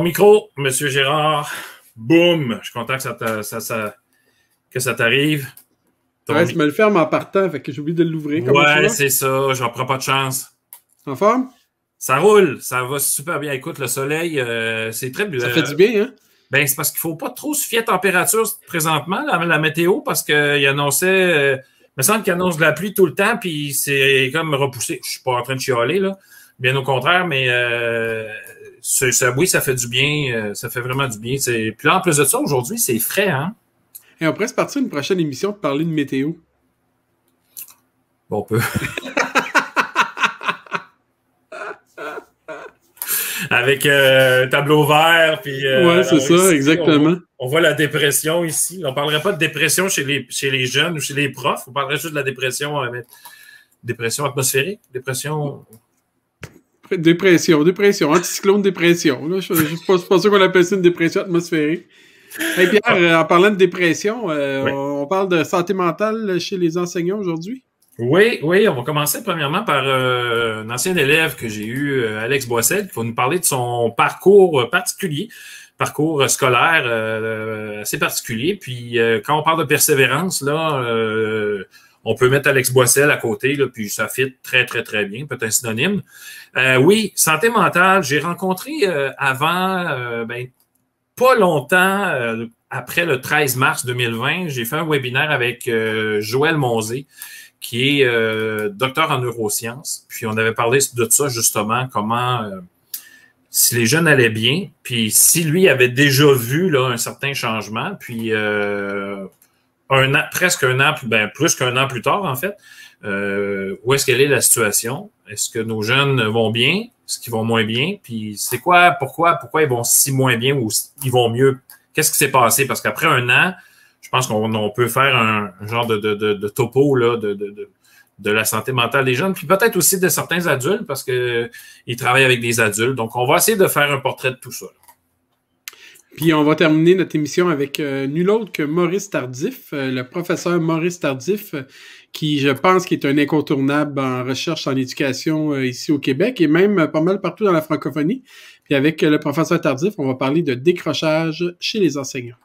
Ton micro, Monsieur Gérard. Boum! Je suis content que ça, ça, que ça t'arrive. Ouais, tu me le ferme en partant, fait que j'ai oublié de l'ouvrir. Ouais, c'est ça. J'en prends pas de chance. En forme? Ça roule. Ça va super bien. Écoute, le soleil, euh, c'est très bien. Ça fait du bien, hein? Ben, c'est parce qu'il faut pas trop se fier à température présentement, la, la météo, parce qu'il annonçait. Euh, il me semble qu'il annonce de la pluie tout le temps, puis c'est comme repoussé. Je suis pas en train de chialer, là. Bien au contraire, mais euh, ça, oui, ça fait du bien. Euh, ça fait vraiment du bien. Puis là, en plus de ça, aujourd'hui, c'est frais, hein? Et on pourrait se partir une prochaine émission pour parler de météo. Bon, on peut. Avec euh, tableau vert, puis... Euh, ouais, c'est ça, exactement. On, voit la dépression ici. On parlerait pas de dépression chez les, chez les jeunes ou chez les profs. On parlerait juste de la dépression, dépression atmosphérique, dépression... Dépression, dépression, anticyclone dépression. Je ne suis pas, sûr qu'on appelle ça une dépression atmosphérique. Hey Pierre, euh, en parlant de dépression, euh, on, parle de santé mentale chez les enseignants aujourd'hui? Oui, oui, on va commencer premièrement par euh, un ancien élève que j'ai eu, Alex Boissel, qui va nous parler de son parcours particulier, parcours scolaire assez particulier. Puis quand on parle de persévérance, là, on peut mettre Alex Boissel à côté, là, puis ça fit très, très, très bien, peut-être un synonyme. Euh, oui, santé mentale, j'ai rencontré euh, avant, euh, ben, pas longtemps après le 13 mars 2020, j'ai fait un webinaire avec Joël Monzé, qui est docteur en neurosciences. Puis on avait parlé de ça justement, comment si les jeunes allaient bien, puis si lui avait déjà vu là, un certain changement, puis un presque un an, ben, plus qu'un an plus tard, en fait, euh, où est-ce qu'elle est la situation? Est-ce que nos jeunes vont bien? Est-ce qu'ils vont moins bien? Puis c'est quoi, pourquoi, pourquoi ils vont si moins bien ou ils vont mieux? Qu'est-ce qui s'est passé? Parce qu'après un an, je pense qu'on peut faire un, genre de, topo là, de, la santé mentale des jeunes, puis peut-être aussi de certains adultes parce qu'ils travaillent avec des adultes. Donc, on va essayer de faire un portrait de tout ça. Puis on va terminer notre émission avec euh, nul autre que Maurice Tardif, euh, le professeur Maurice Tardif, euh, qui je pense qui est un incontournable en recherche en éducation ici au Québec et même pas mal partout dans la francophonie. Puis avec le professeur Tardif, on va parler de décrochage chez les enseignants.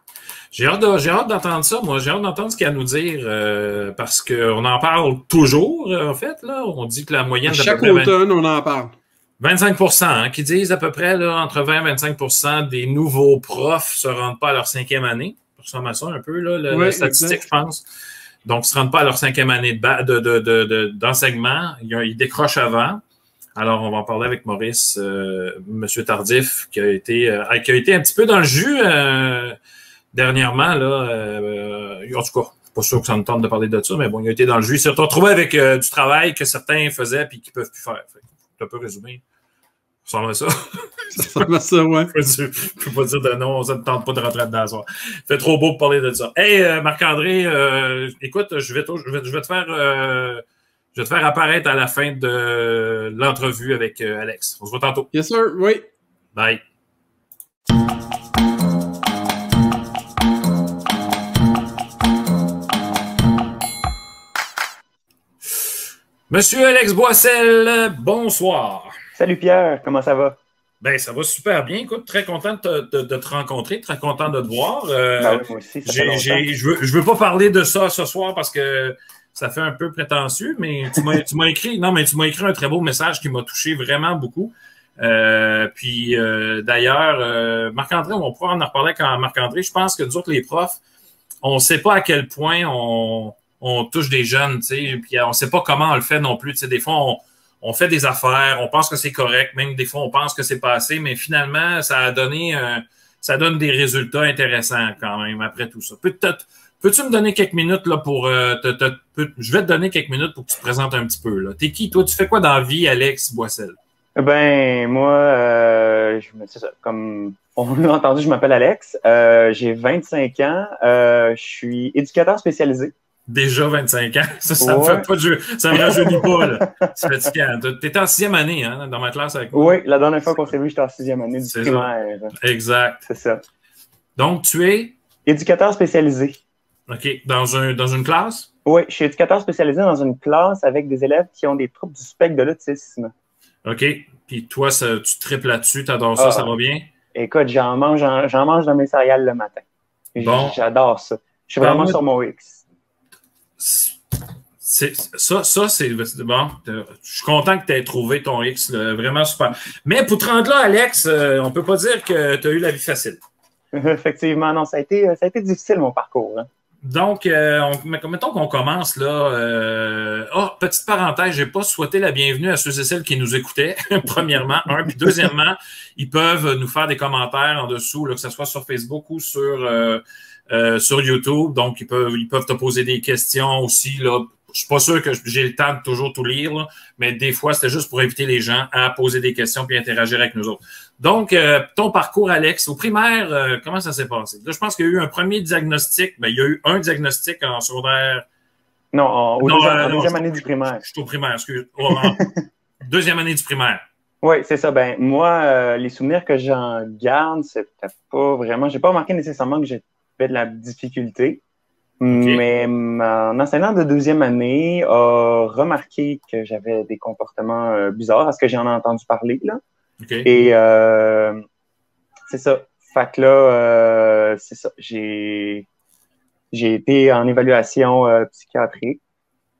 J'ai hâte, d'entendre ça, moi. J'ai hâte d'entendre ce qu'il a à nous dire parce qu'on en parle toujours, en fait. Là. On dit que la moyenne... À chaque automne, on en parle. 25% hein, qui disent à peu près là, entre 20 et 25% des nouveaux profs se rendent pas à leur cinquième année. Ça ressemble à ça un peu, là, la, statistique, je pense. Donc, ils se rendent pas à leur cinquième année d'enseignement. De, de, ils, décrochent avant. Alors, on va en parler avec Maurice, euh, Monsieur Tardif, qui a été euh, qui a été un petit peu dans le jus euh, dernièrement. Là, euh, en tout cas, pas sûr que ça nous tente de parler de ça, mais bon, il a été dans le jus. Il s'est retrouvé avec du travail que certains faisaient puis qu'ils peuvent plus faire un peu résumé. Ça ressemble à ça. ça ressemble à ça, ouais. je ne peux pas dire de non, ça ne tente pas de rentrer dedans ça. fait trop beau pour parler de ça. Hey, euh, Marc-André, euh, écoute, je vais, je, vais, je vais te faire. Euh, je vais te faire apparaître à la fin de l'entrevue avec Alex. On se voit tantôt. Yes, sir. Oui. Bye. Monsieur Alex Boissel, bonsoir. Salut Pierre, comment ça va? Ben, ça va super bien. Écoute, très content de te, rencontrer, très content de te voir. Euh, ben moi aussi, ça je veux, veux pas parler de ça ce soir parce que ça fait un peu prétentieux, mais tu m'as écrit, non, mais tu m'as écrit un très beau message qui m'a touché vraiment beaucoup. Euh, puis euh, d'ailleurs, Marc-André, on pourra en reparler quand Marc-André, je pense que nous autres, les profs, on ne sait pas à quel point on, on touche des jeunes, tu sais, puis on sait pas comment on le fait non plus. Tu sais, des fois, on, fait des affaires, on pense que c'est correct, même des fois, on pense que c'est pas assez, mais finalement, ça a donné, euh, ça donne des résultats intéressants quand même après tout ça. Peux-tu me donner quelques minutes là pour, euh, je vais te donner quelques minutes pour que tu te présentes un petit peu. T'es qui, toi, tu fais quoi dans la vie, Alex Boissel? Ben, moi, euh, ça, comme on l'a entendu, je m'appelle Alex. j'ai 25 ans. je suis éducateur spécialisé Déjà 25 ans. Ça, ça me fait pas de jeu. Ça me rajeunit pas, là. C'est fatigant. T'étais en sixième année, hein, dans ma classe avec moi. Oui, la dernière fois qu'on s'est vu, j'étais en sixième année du primaire. Exact. C'est ça. Donc, tu es, Éducateur spécialisé. OK, dans, un, dans une classe? Oui, je suis éducateur spécialisé dans une classe avec des élèves qui ont des troubles du spectre de l'autisme. OK. Puis toi, ça- tu triples là-dessus, t'adores ça, Ah. ça va bien? Écoute, j'en mange, j'en mange dans mes céréales le matin. Bon. J'adore ça. Je suis Parle-moi vraiment sur mon X. C'est, ça, ça c'est bon. Euh, Je suis content que tu aies trouvé ton X, là, vraiment super. Mais pour te rendre là, Alex, euh, on peut pas dire que tu as eu la vie facile. Effectivement, non, ça a été, ça a été difficile mon parcours. hein. Donc, euh, on- mettons qu'on commence là. Euh, oh, petite parenthèse, j'ai pas souhaité la bienvenue à ceux et celles qui nous écoutaient. Premièrement, un, puis deuxièmement, ils peuvent nous faire des commentaires en dessous, là, que ce soit sur Facebook ou sur euh, sur YouTube. Donc, ils peuvent ils peuvent te poser des questions aussi là. Je suis pas sûr que j'ai le temps de toujours tout lire, là, mais des fois, c'était juste pour inviter les gens à poser des questions puis interagir avec nous autres. Donc, euh, ton parcours, Alex, au primaire, euh, comment ça s'est passé? Là, je pense qu'il y a eu un premier diagnostic. Ben, il y a eu un diagnostic en secondaire. Non, en, au Non, deuxième, non, année du primaire. Je suis au primaire, excuse. Oh, en deuxième année du primaire. Oui, c'est ça. Ben, moi, euh, les souvenirs que j'en garde, c'était pas vraiment. J'ai pas remarqué nécessairement que de la difficulté. Mais mon enseignant de deuxième année a remarqué que j'avais des comportements euh, bizarres, parce que j'en ai entendu parler, là. Et euh, c'est ça. Fait que là, euh, c'est ça. J'ai j'ai été en évaluation psychiatrique.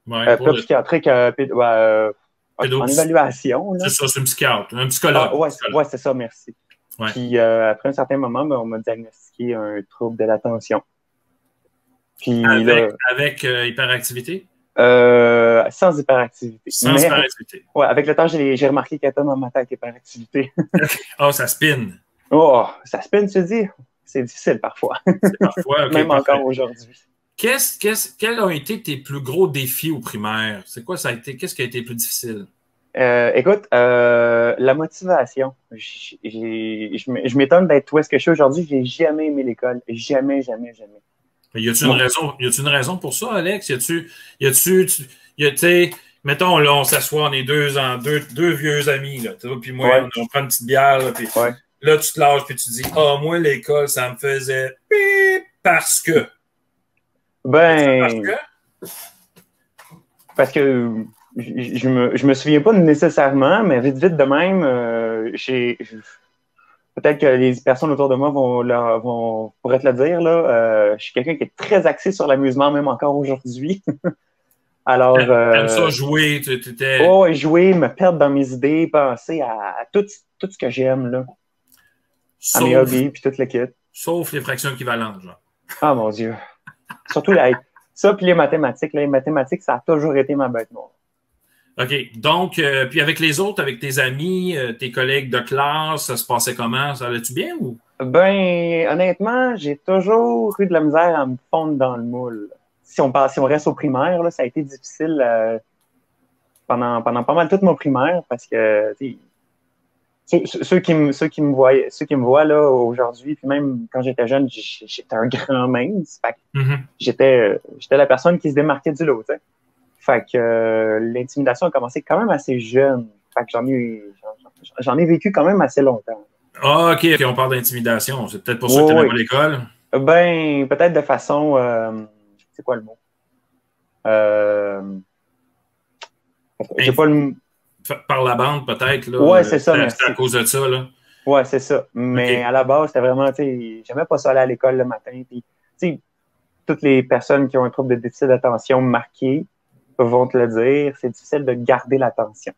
Ouais, pas le- psychiatrique, péd- ouais, en évaluation. C'est ça, c'est un psychiatre, un psychologue. Ah, ouais c'est ça, merci. Ouais. Puis euh, après un certain moment, ben, on m'a diagnostiqué un trouble de l'attention. Puis là, Avec, avec euh, hyperactivité? euh, sans hyperactivité. Sans Mais, hyperactivité. ouais, avec le temps, j'ai remarqué qu'il y a dans ma tête hyperactivité. Oh, ça spin. oh, ça spin, tu dis? C'est difficile parfois, Parfois. même parfait. encore aujourd'hui. Qu'est-ce, qu'est-ce, quels ont été tes plus gros défis au primaire? C'est quoi ça a été? Qu'est-ce qui a été le plus difficile? Euh, écoute, euh, la motivation. J- Je m'étonne d'être où est-ce que je suis aujourd'hui. J'ai jamais aimé l'école. Jamais, jamais, jamais. Y a-tu une une raison pour ça, Alex? Y a-tu, y a-tu, tu- y a, mettons, là, on s'assoit, on est deux, en, deux, deux vieux amis, là, tu vois, puis moi, Ouais. on, on prend une petite bière, là, puis Ouais. là, tu te lâches, puis tu dis, ah, moi, l'école, ça me faisait pip parce que. Ben, Parce que? parce que je, je me, je me souviens pas nécessairement, mais vite, vite de même, euh, j'ai, peut-être que les personnes autour de moi vont, leur- vont pourraient te le dire, là, euh, je suis quelqu'un qui est très axé sur l'amusement, même encore aujourd'hui. Alors, T'aimes euh, ça jouer, tu étais. oh, jouer, me perdre dans mes idées, penser à, à tout, tout ce que j'aime, là, à mes sauf, hobbies, puis toute le kit. sauf les fractions équivalentes, genre. Ah, mon Dieu. Surtout, la, ça, puis les mathématiques, là, les mathématiques, ça a toujours été ma bête noire. OK. Donc, euh, puis avec les autres, avec tes amis, euh, tes collègues de classe, ça se passait comment? Ça allait-tu bien ou? Ben, honnêtement, j'ai toujours eu de la misère à me fondre dans le moule. Si on, si on reste au primaire, là, ça a été difficile euh, pendant, pendant pas mal toute mon primaire parce que ceux, ceux qui me, ceux qui me voient, ceux qui me voient là aujourd'hui, puis même quand j'étais jeune, j'étais un grand mince. Mhm. j'étais j'étais la personne qui se démarquait du lot. Fait que euh, l'intimidation a commencé quand même assez jeune. Fait que j'en ai j'en- j'en ai vécu quand même assez longtemps. Ah, OK, OK, on parle d'intimidation. C'est peut-être pour ça que tu ouais. pas l'école? Ben, peut-être de façon. euh, c'est quoi le mot? Euh, j'ai pas le Par la bande, peut-être. là. Ouais, c'est ça. C'était à cause de ça, là. Ouais, c'est ça. Mais à la base, c'était vraiment, j'aimais pas ça aller à l'école le matin. Puis, toutes les personnes qui ont un trouble de déficit d'attention marqué vont te le dire, c'est difficile de garder l'attention.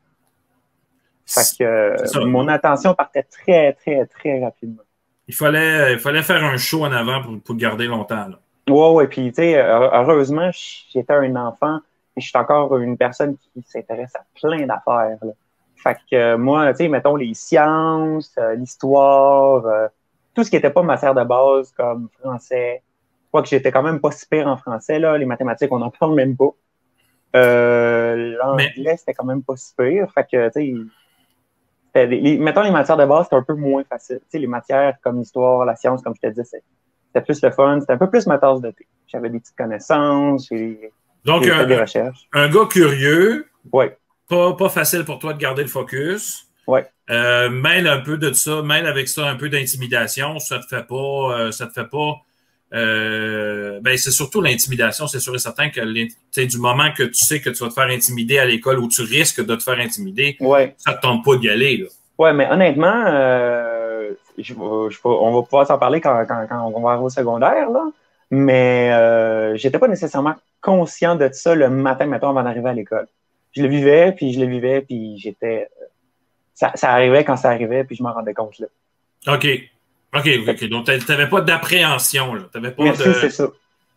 Fait que euh, mon attention partait très, très, très rapidement. Il fallait, il fallait faire un show en avant pour, pour garder longtemps. Là. Ouais, ouais. Puis, tu sais, heu- heureusement, j'étais un enfant et je suis encore une personne qui s'intéresse à plein d'affaires. Fait que euh, moi, tu sais, mettons les sciences, euh, l'histoire, euh, tout ce qui n'était pas matière de base comme français. Je crois que j'étais quand même pas si pire en français, là. Les mathématiques, on n'en parle même pas. Euh, L'anglais, c'était quand même pas si pire. Fait que, tu sais, les- mettons les matières de base, c'était un peu moins facile. Tu sais, les matières comme l'histoire, la science, comme je te disais, c'était plus le fun. C'était un peu plus ma tasse de thé. J'avais des petites connaissances, Donc, un, des recherches. un gars curieux, Ouais, pas, pas facile pour toi de garder le focus. Ouais. Euh, mêle un peu de ça, mêle avec ça un peu d'intimidation. Ça te fait pas, euh, ça te fait pas. Euh, ben c'est surtout l'intimidation, c'est sûr et certain que du moment que tu sais que tu vas te faire intimider à l'école ou tu risques de te faire intimider, ouais. ça te tente pas d'y aller. Là. Ouais, mais honnêtement, euh, je, vais- je vais- on va pouvoir s'en parler quand, quand, quand on va arriver au secondaire, là. Mais euh, j'étais pas nécessairement conscient de ça le matin, mettons, avant d'arriver à l'école. Je le vivais, puis je le vivais, puis j'étais. euh, Ça, ça arrivait quand ça arrivait, puis je m'en rendais compte là. OK. OK, OK. Donc, t'a- t'avais pas d'appréhension, là. T'avais pas Merci, de. c'est ça.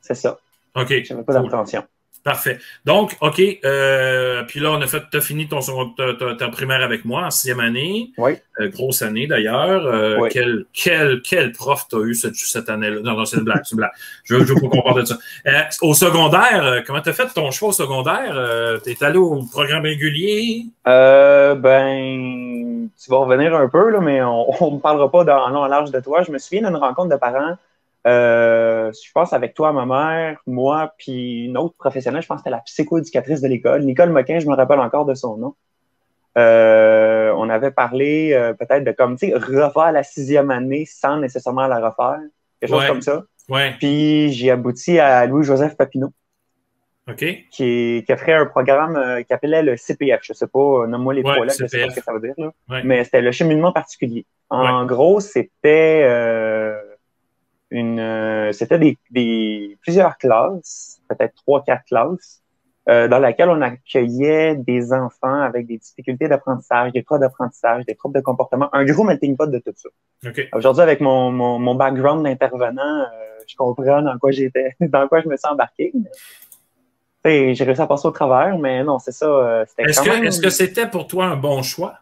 C'est ça. OK. J'avais pas Cool. d'appréhension. Parfait. Donc, OK. Euh, puis là, on a fait, t'as fini ton second- ta, ta- ta primaire avec moi en sixième année. Oui. Euh, grosse année d'ailleurs. Euh, Oui. quel, quel, quel prof t'as eu cette, cette année-là? Non, non, c'est une blague, c'est une blague. Je veux, je veux pas qu'on parle de ça. Euh, au secondaire, euh, comment t'as fait ton choix au secondaire? Euh, T'es allé au programme régulier? Euh, ben, tu vas revenir un peu, là, mais on ne parlera pas dans long en large de toi. Je me souviens d'une rencontre de parents, euh, je pense avec toi, ma mère, moi, puis une autre professionnelle, je pense que c'était la psychoéducatrice de l'école, Nicole Moquin, je me rappelle encore de son nom. Euh, on avait parlé euh, peut-être de comme, tu sais, refaire la sixième année sans nécessairement la refaire, quelque chose comme ça. Ouais. Puis j'ai abouti à Louis-Joseph Papineau OK. qui, qui a fait un programme euh, qui appelait le CPF. Je sais pas, euh, nomme-moi les Ouais, trois lettres, je sais pas ce que ça veut dire. Là. Ouais. Mais c'était le cheminement particulier. En gros, c'était euh, une euh, c'était des, des plusieurs classes, peut-être trois, quatre classes, euh, dans laquelle on accueillait des enfants avec des difficultés d'apprentissage, des troubles d'apprentissage, des troubles de comportement, un gros melting pot de tout ça. Aujourd'hui, avec mon, mon, mon background d'intervenant, euh, je comprends dans quoi j'étais, dans quoi je me suis embarqué. J'ai réussi à passer au travers, mais non, c'est ça. euh, Est-ce que, même... est-ce que c'était pour toi un bon choix?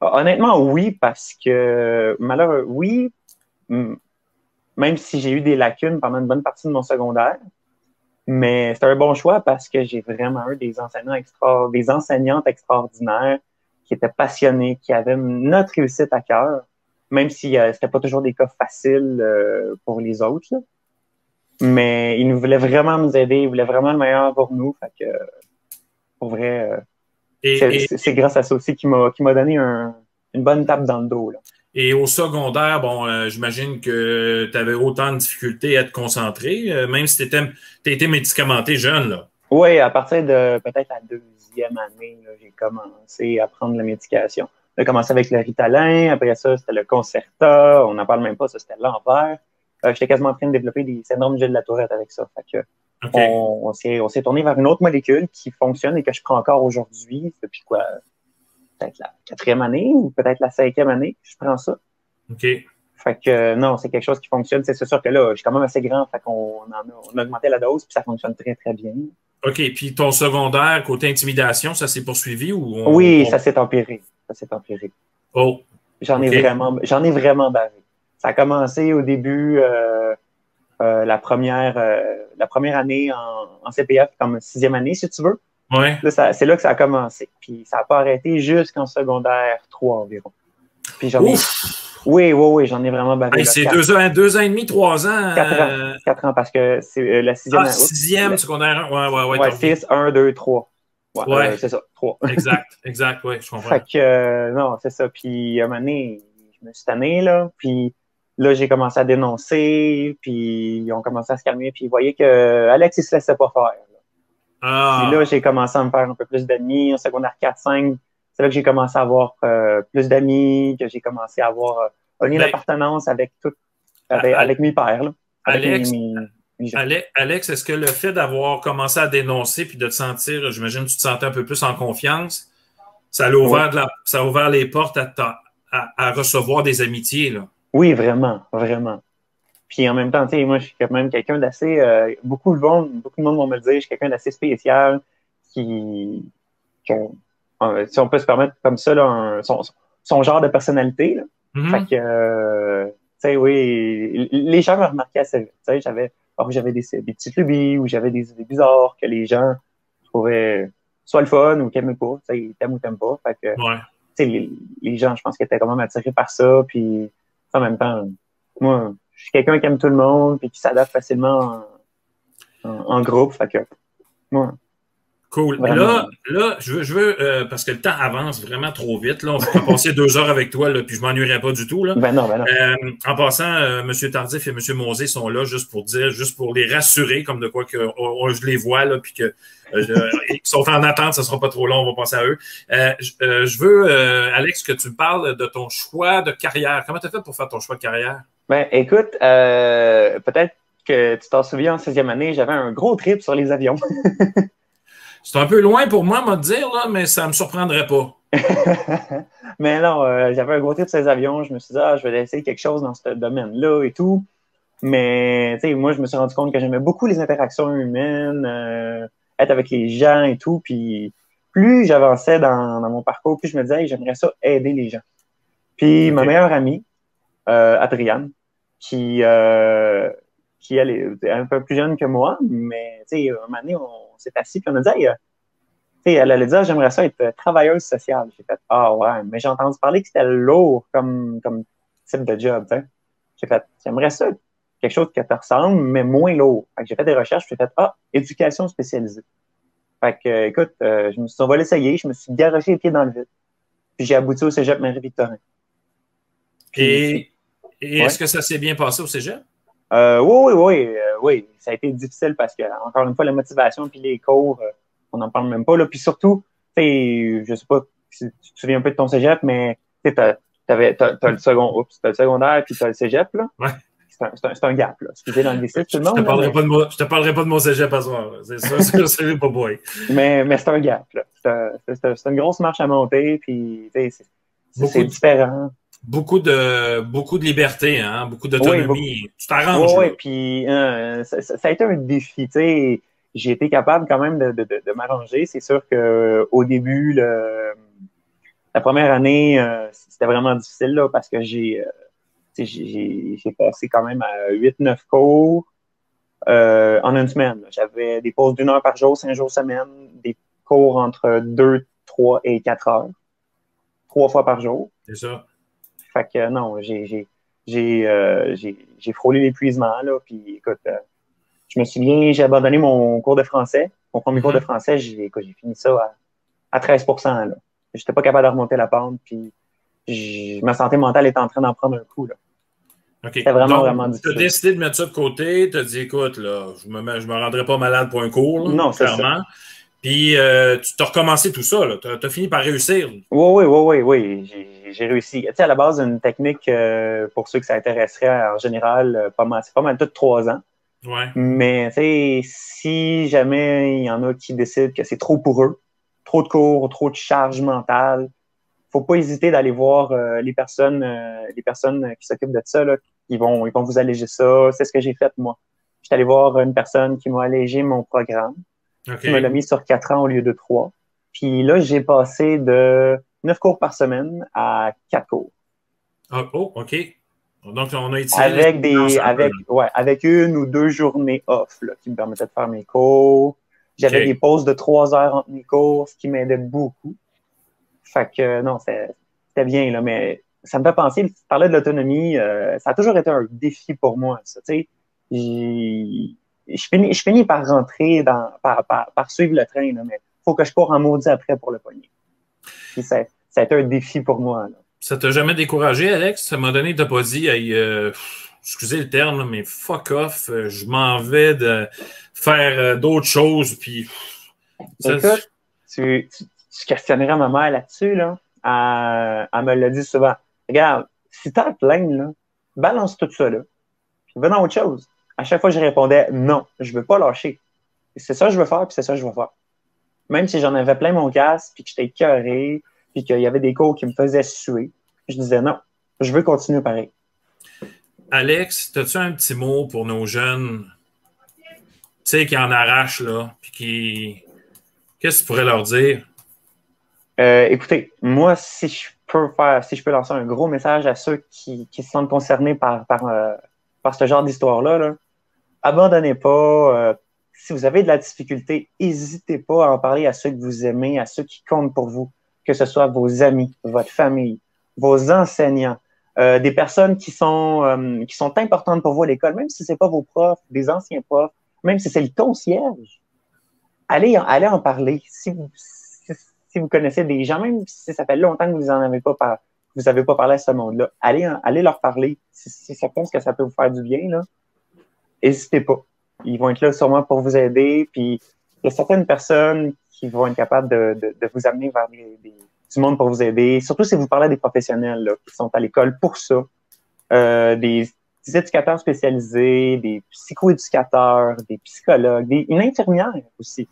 Ah, Honnêtement, oui, parce que malheureux, oui, même si j'ai eu des lacunes pendant une bonne partie de mon secondaire, mais c'était un bon choix parce que j'ai vraiment eu des enseignants extra, des enseignantes extraordinaires qui étaient passionnés, qui avaient notre réussite à cœur, même si euh, c'était pas toujours des cas faciles euh, pour les autres. là. Mais ils nous voulaient vraiment nous aider, ils voulaient vraiment le meilleur pour nous. Fait que, pour vrai, euh, c'est grâce à ça aussi qui m'a qui m'a donné un- une bonne tape dans le dos. Là. Et au secondaire, bon, euh, j'imagine que tu avais autant de difficultés à te concentrer, euh, même si tu étais, médicamenté jeune, là. Oui, à partir de peut-être la deuxième année, j'ai commencé à prendre la médication. J'ai commencé avec le Ritalin, après ça, c'était le Concerta, on n'en parle même pas, ça c'était l'enfer. Euh, J'étais quasiment en train de développer des syndromes de de la Tourette avec ça. Fait que OK. on, on s'est tourné vers une autre molécule qui fonctionne et que je prends encore aujourd'hui depuis quoi? Peut-être la quatrième année ou peut-être la cinquième année que je prends ça. OK. Fait que euh, non, c'est quelque chose qui fonctionne. C'est sûr que là, je suis quand même assez grand, fait qu'on en a, on a augmenté la dose, puis ça fonctionne très, très bien. OK. Puis ton secondaire, côté intimidation, ça s'est poursuivi ou on- Oui, on- ça s'est empiré. Ça s'est empiré. Oh, J'en ai vraiment, j'en ai vraiment bavé. Ça a commencé au début, euh, euh, la première, euh, la première année en, en CPF, comme sixième année, si tu veux. Ouais. C'est là que ça a commencé. Puis ça n'a pas arrêté jusqu'en secondaire 3 environ. Puis j'en ai, oui, oui, oui, j'en ai vraiment bavé. Hey, c'est deux ans, deux ans et demi, trois ans. Quatre ans. euh, quatre ans parce que c'est euh, la sixième Ah, sixième, secondaire, ouais, ouais, ouais. Ouais, t'as- 6, 1, 2, 3. Ouais, Ouais. euh, c'est ça, 3. Exact, exact, ouais, je comprends. Fait que, euh, non, c'est ça. Puis, à un moment donné, je me suis tanné, là. Puis, là, j'ai commencé à dénoncer. Puis, ils ont commencé à se calmer. Puis, ils voyaient que Alex, il se laissait pas faire. Là. Ah, Puis là, j'ai commencé à me faire un peu plus d'amis. En secondaire 4, 5, c'est là que j'ai commencé à avoir euh, plus d'amis, que j'ai commencé à avoir euh, un lien Mais- d'appartenance avec tout, avec, avec mes pères, là. Avec Alex- mes- mes- mes gens. Ale- Alex, est-ce que le fait d'avoir commencé à dénoncer puis de te sentir, j'imagine, que tu te sentais un peu plus en confiance, ça a ouvert, de la- ça a ouvert les portes à, ta- à, à recevoir des amitiés, là? Oui, vraiment, vraiment. Puis en même temps, tu sais, moi, je suis quand même quelqu'un d'assez. euh, beaucoup de monde, beaucoup de monde vont me le dire, je suis quelqu'un d'assez spécial, qui, euh, si on peut se permettre comme ça, là, un- son, son genre de personnalité. Là. Mhm. Fait que, euh, tu sais, oui, les gens me remarquaient assez vite. Tu sais, j'avais, j'avais des, des petites lubies ou j'avais des idées bizarres que les gens trouvaient soit le fun ou qu'ils aimaient pas. Tu sais, ils t'aiment ou t'aiment pas. Fait que, Ouais. tu sais, les, les gens, je pense qu'ils étaient quand même attirés par ça. Puis, en même temps, moi, suis quelqu'un qui aime tout le monde et qui s'adapte facilement en, groupe. Cool. Là, là, je veux, je veux euh, parce que le temps avance vraiment trop vite. Là, on va passer deux heures avec toi, là, puis je m'ennuierai pas du tout. Là. Ben non, ben non. Euh, en passant, euh, M. Tardif et M. Mosé sont là juste pour dire, juste pour les rassurer, comme de quoi que je les vois, là, puis que ils sont en attente, ça sera pas trop long, on va passer à eux. Je, je, veux, Alex, que tu me parles de ton choix de carrière. Comment tu as fait pour faire ton choix de carrière? Ben, écoute, peut-être que tu t'en souviens en 16e année, j'avais un gros trip sur les avions. C'est un peu loin pour moi, de dire, là, mais ça ne me surprendrait pas. mais non, euh, j'avais un gros trip sur ces avions. Je me suis dit, ah, je vais essayer quelque chose dans ce domaine-là et tout. Mais, tu sais, moi, je me suis rendu compte que j'aimais beaucoup les interactions humaines, euh, être avec les gens et tout. Puis, plus j'avançais dans, mon parcours, plus je me disais, j'aimerais ça aider les gens. Puis, ma meilleure amie, euh, Adriane, qui, euh, qui elle est un peu plus jeune que moi, mais tu sais, un moment donné, on s'est assis puis on a dit, hey, euh, sais, elle allait dire, j'aimerais ça être travailleuse sociale. J'ai fait, ah ouais, mais j'ai entendu parler que c'était lourd comme, comme type de job. J'ai fait, j'aimerais ça quelque chose qui te ressemble, mais moins lourd. j'ai fait des recherches, j'ai fait, ah, éducation spécialisée. Fait que, écoute, euh, je me suis, on va l'essayer, je me suis garoché les pieds dans le vide. Puis j'ai abouti au cégep Marie-Victorin. Et, et est-ce que ça s'est bien passé au cégep? Euh, oui, oui, oui, euh, oui. Ça a été difficile parce que, encore une fois, la motivation puis les cours, euh, on n'en parle même pas. Là. Puis surtout, je sais pas si tu te souviens un peu de ton cégep, mais tu as, as, le second, oups, as le secondaire puis tu as le cégep. Là. Ouais. C'est un, un, gap, là. Excusez l'anglicisme, tout le monde. Je te, parlerai pas de mon, je te parlerai pas de mon cégep à soir. C'est ça, c'est pas boy. Mais, mais c'est un gap, là. C'est une grosse marche à monter, puis c'est différent beaucoup de beaucoup de liberté, hein, beaucoup d'autonomie. tu t'arranges. Oui, puis euh, ça, a été un défi. J'ai été capable quand même de, de, de, m'arranger. C'est sûr que au début, le, la première année, euh, c'était vraiment difficile là, parce que j'ai euh, j'ai passé quand même à 8-9 cours en une semaine. J'avais des pauses d'une heure par jour, cinq jours semaine, des cours entre 2, 3 et 4 heures. Trois fois par jour. C'est ça. Fait que non, euh, j'ai frôlé l'épuisement, là. Puis écoute, euh, je me souviens, j'ai abandonné mon cours de français. Mon premier cours de mm-hmm. français, j'ai fini ça à, à 13% là. J'étais pas capable de remonter la pente, puis ma santé mentale était en train d'en prendre un coup, là. C'était vraiment, vraiment difficile. Tu as décidé de mettre ça de côté, tu as dit, écoute, là, je me, me rendrai pas malade pour un cours, non, clairement. Puis euh, tu t'as recommencé tout ça, tu as, fini par réussir. Oui, oui, oui, oui, oui j'ai réussi. Tu sais, à la base, une technique, euh, pour ceux que ça intéresserait, en général, euh, pas mal, c'est pas mal tout trois ans. Ouais. Mais, tu sais, si jamais il y en a qui décident que c'est trop pour eux, trop de cours, trop de charge mentale, faut pas hésiter d'aller voir euh, les personnes les personnes qui s'occupent de ça. Là, ils, vont, ils vont vous alléger ça. C'est ce que j'ai fait, moi. J'étais allé voir une personne qui m'a allégé mon programme. Qui me l'a mis sur quatre ans au lieu de trois. Puis là, j'ai passé de 9 cours par semaine à 4 cours. Ah, oh, OK. Donc, on a été avec des, avec, ouais, avec une ou deux journées off là, qui me permettaient de faire mes cours. J'avais des pauses de 3 heures entre mes cours, ce qui m'aidait beaucoup. Fait que non, c'était bien, là, mais ça me fait penser, tu parlais de l'autonomie, euh, ça a toujours été un défi pour moi, ça. Tu sais, je finis, je finis par rentrer dans, par, par, par suivre le train, là, mais faut que je cours en maudit après pour le poignet ça, a été un défi pour moi. Ça t'a jamais découragé, Alex? Ça m'a donné, t'as pas dit, euh, excusez le terme, mais fuck off, euh, je m'en vais de faire euh, d'autres choses, puis... Écoute, tu, questionnerais ma mère là-dessus, là. Elle, me l'a dit souvent. Regarde, si t'as plein, là, balance tout ça, là, puis va dans autre chose. À chaque fois, je répondais non, je veux pas lâcher. C'est ça que je veux faire, puis c'est ça que je veux faire même si j'en avais plein mon casque, puis que j'étais écœuré, puis qu'il y avait des cours qui me faisaient suer, je disais non, je veux continuer pareil. Alex, as-tu un petit mot pour nos jeunes, tu sais, qui en arrachent, là, puis qui. Qu'est-ce que tu pourrais leur dire? Euh, écoutez, moi, si je peux faire, si je peux lancer un gros message à ceux qui, se sentent concernés par, par, euh, par ce genre d'histoire-là, là, abandonnez pas, euh, si vous avez de la difficulté, n'hésitez pas à en parler à ceux que vous aimez, à ceux qui comptent pour vous, que ce soit vos amis, votre famille, vos enseignants, euh, des personnes qui sont, euh, qui sont importantes pour vous à l'école, même si c'est pas vos profs, des anciens profs, même si c'est le concierge, allez, allez en parler. Si vous, si, vous connaissez des gens, même si ça fait longtemps que vous en avez pas par, vous avez pas parlé à ce monde-là, allez, allez leur parler. Si, si, ça pense que ça peut vous faire du bien, là, n'hésitez pas. Ils vont être là sûrement pour vous aider. Puis il y a certaines personnes qui vont être capables de, de, de vous amener vers des, des, du monde pour vous aider. Surtout si vous parlez à des professionnels là, qui sont à l'école pour ça. Euh, des, des, éducateurs spécialisés, des psychoéducateurs, des psychologues, des, une infirmière aussi.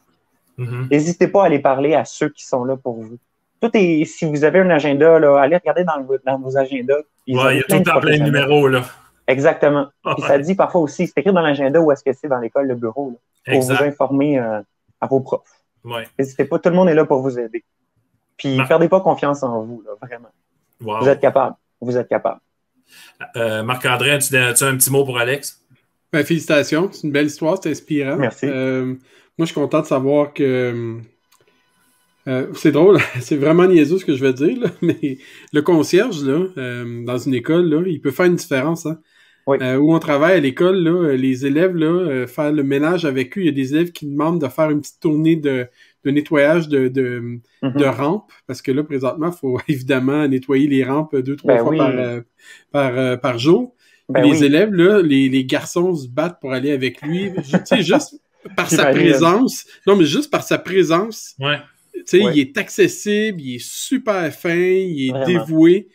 Mhm. N'hésitez pas à aller parler à ceux qui sont là pour vous. Tout est, si vous avez un agenda, là, allez regarder dans, le- dans vos agendas. Ont Ouais, il y a tout temps plein de numéros, là. Exactement. Puis Ouais. ça dit parfois aussi, c'est écrit dans l'agenda où est-ce que c'est dans l'école, le bureau, là, pour vous informer euh, à vos profs. Ouais. N'hésitez pas, tout le monde est là pour vous aider. Puis Marc- perdez pas confiance en vous, là, vraiment. Wow. Vous êtes capable. Vous êtes capable. Euh, Marc-André, tu, tu as un petit mot pour Alex? Ben, félicitations, c'est une belle histoire, c'est inspirant. Merci. Euh, moi, je suis content de savoir que. euh, c'est drôle, c'est vraiment niaiseux ce que je vais dire, là, mais le concierge, là, euh, dans une école, là, il peut faire une différence. Hein. Oui. Euh, où on travaille à l'école, là, les élèves, là, euh, faire le ménage avec eux, il y a des élèves qui demandent de faire une petite tournée de, de nettoyage de, de, Mhm. de rampes, parce que là, présentement, il faut évidemment nettoyer les rampes deux, trois Ben fois oui. par, euh, par, euh, par jour. Ben les oui. élèves, là, les, les garçons se battent pour aller avec lui. Tu sais, juste par sa présence. Non, mais juste par sa présence. Ouais. Tu sais, Ouais. il est accessible, il est super fin, il est Vraiment. dévoué.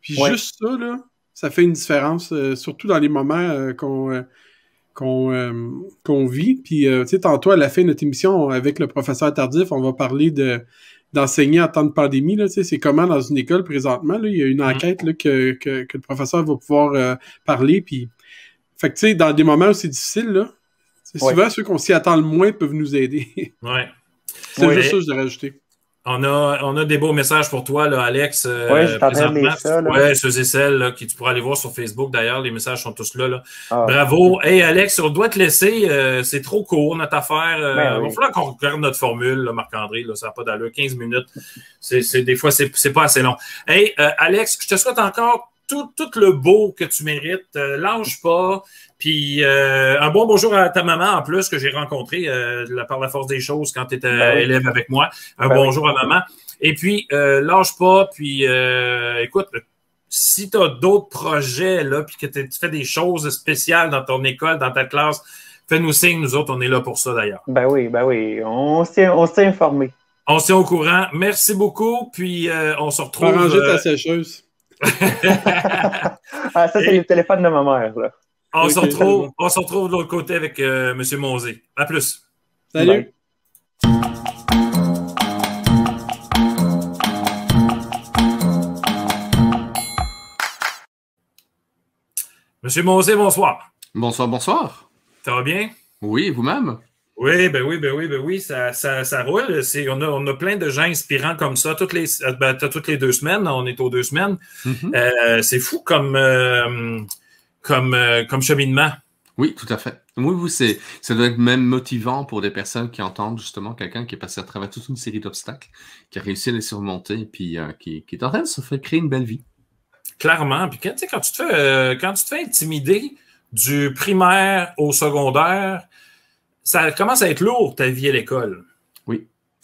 Puis Ouais. juste ça, là, ça fait une différence, euh, surtout dans les moments euh, qu'on euh, qu'on vit. Puis, tu sais, tantôt, à la fin de notre émission, avec le professeur Tardif, on va parler de d'enseigner en temps de pandémie. Là, tu sais, c'est comment dans une école présentement. Là, il y a une Mhm. enquête là, que, que, que le professeur va pouvoir parler. Puis, fait que, tu sais, dans des moments où c'est difficile, là, Ouais. souvent ceux qu'on s'y attend le moins peuvent nous aider. Ouais. c'est Ouais. juste ça que je devrais rajouter. On a, on a des beaux messages pour toi, là, Alex. euh, de lire présentement. ça, là. Ouais, ceux et celles là, qui tu pourras aller voir sur Facebook. D'ailleurs, les messages sont tous là. là. Ah, Bravo. Hey, Alex, on doit te laisser. euh, c'est trop court, notre affaire. Euh, Ben Il oui. va falloir qu'on regarde notre formule, Marc-André. Ça n'a pas d'allure. 15 minutes. C'est, des fois, c'est, pas assez long. Hey, euh, Alex, je te souhaite encore tout, tout le beau que tu mérites. Lâche pas. Puis euh, un bon bonjour à ta maman en plus que j'ai rencontré euh, par la force des choses quand tu étais Ben oui. élève avec moi. Un Ben bonjour à maman. Et puis, euh, lâche pas. Puis, euh, écoute, si tu as d'autres projets, là, puis que t'es- tu fais des choses spéciales dans ton école, dans ta classe, fais-nous signe. Nous autres, on est là pour ça d'ailleurs. Ben oui, ben oui. On s'est on s'est informé. On se tient au courant. Merci beaucoup. Puis, euh, on se retrouve. ranger euh, ta sécheuse. Ah, ça, c'est Et- le téléphone de ma mère, là. On, se retrouve, on se retrouve de l'autre côté avec euh, M. Monzé. À plus. Salut! Bye. Monsieur Monzé, bonsoir. Bonsoir, bonsoir. Ça va bien? Oui, vous-même? Oui, ben oui, ben oui, ben oui, ça, ça, ça roule. C'est, on, a, on a plein de gens inspirants comme ça. Toutes les, euh, ben, toutes les deux semaines, on est aux deux semaines. Mhm. Euh, c'est fou comme, euh, comme, euh, comme cheminement. Oui, tout à fait. Oui, oui, c'est, ça doit être même motivant pour des personnes qui entendent justement quelqu'un qui est passé à travers toute une série d'obstacles, qui a réussi à les surmonter, et puis euh, qui, qui est en train de se faire créer une belle vie. Clairement. Puis quand, tu sais, quand tu te fais, euh, quand tu te fais intimider du primaire au secondaire, ça commence à être lourd ta vie à l'école.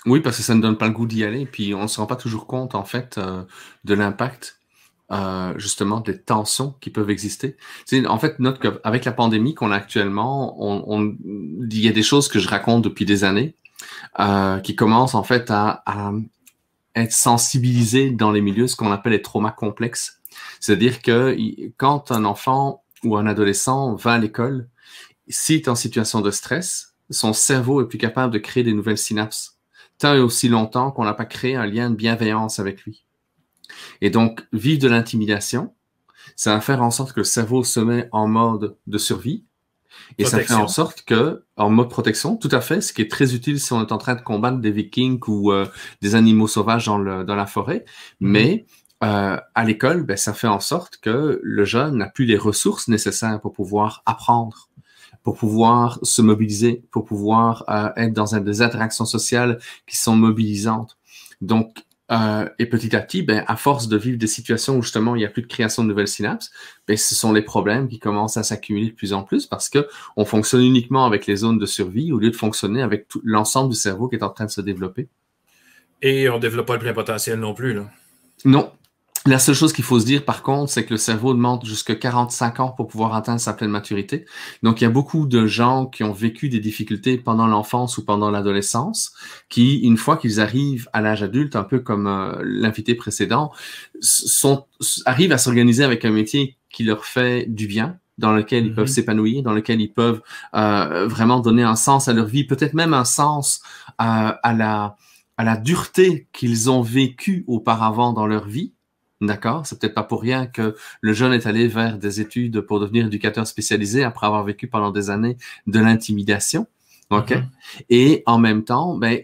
Oui, parce que ça ne donne pas le goût d'y aller, puis on ne se rend pas toujours compte, en fait, euh, de l'impact, euh, justement, des tensions qui peuvent exister. En fait, note qu'avec la pandémie qu'on a actuellement, on, on- il y a des choses que je raconte depuis des années euh, qui commencent, en fait, à, à être sensibilisées dans les milieux, ce qu'on appelle les traumas complexes. C'est-à-dire que quand un enfant ou un adolescent va à l'école, s'il est en situation de stress, son cerveau est plus capable de créer des nouvelles synapses tant et aussi longtemps qu'on n'a pas créé un lien de bienveillance avec lui. Et donc, vivre de l'intimidation, ça va faire en sorte que le cerveau se met en mode de survie. Et ça fait en sorte que, en mode protection, tout à fait, ce qui est très utile si on est en train de combattre des vikings ou euh, des animaux sauvages dans, le, dans la forêt. Mais euh, à l'école, ben, ça fait en sorte que le jeune n'a plus les ressources nécessaires pour pouvoir apprendre pour pouvoir se mobiliser, pour pouvoir euh, être dans un, des interactions sociales qui sont mobilisantes. Donc, Euh, et petit à petit, ben, à force de vivre des situations où justement il n'y a plus de création de nouvelles synapses, ben, ce sont les problèmes qui commencent à s'accumuler de plus en plus parce que on fonctionne uniquement avec les zones de survie au lieu de fonctionner avec tout l'ensemble du cerveau qui est en train de se développer. Et on ne développe pas le plein potentiel non plus. Là. Non, la seule chose qu'il faut se dire, par contre, c'est que le cerveau demande jusqu'à 45 ans pour pouvoir atteindre sa pleine maturité. Donc, il y a beaucoup de gens qui ont vécu des difficultés pendant l'enfance ou pendant l'adolescence, qui, une fois qu'ils arrivent à l'âge adulte, un peu comme euh, l'invité précédent, sont, arrivent à s'organiser avec un métier qui leur fait du bien, dans lequel ils peuvent mhm. s'épanouir, dans lequel ils peuvent euh, vraiment donner un sens à leur vie, peut-être même un sens euh, à la à la dureté qu'ils ont vécu auparavant dans leur vie D'accord C'est peut-être pas pour rien que le jeune est allé vers des études pour devenir éducateur spécialisé après avoir vécu pendant des années de l'intimidation. OK? Mm-hmm. Et en même temps, ben,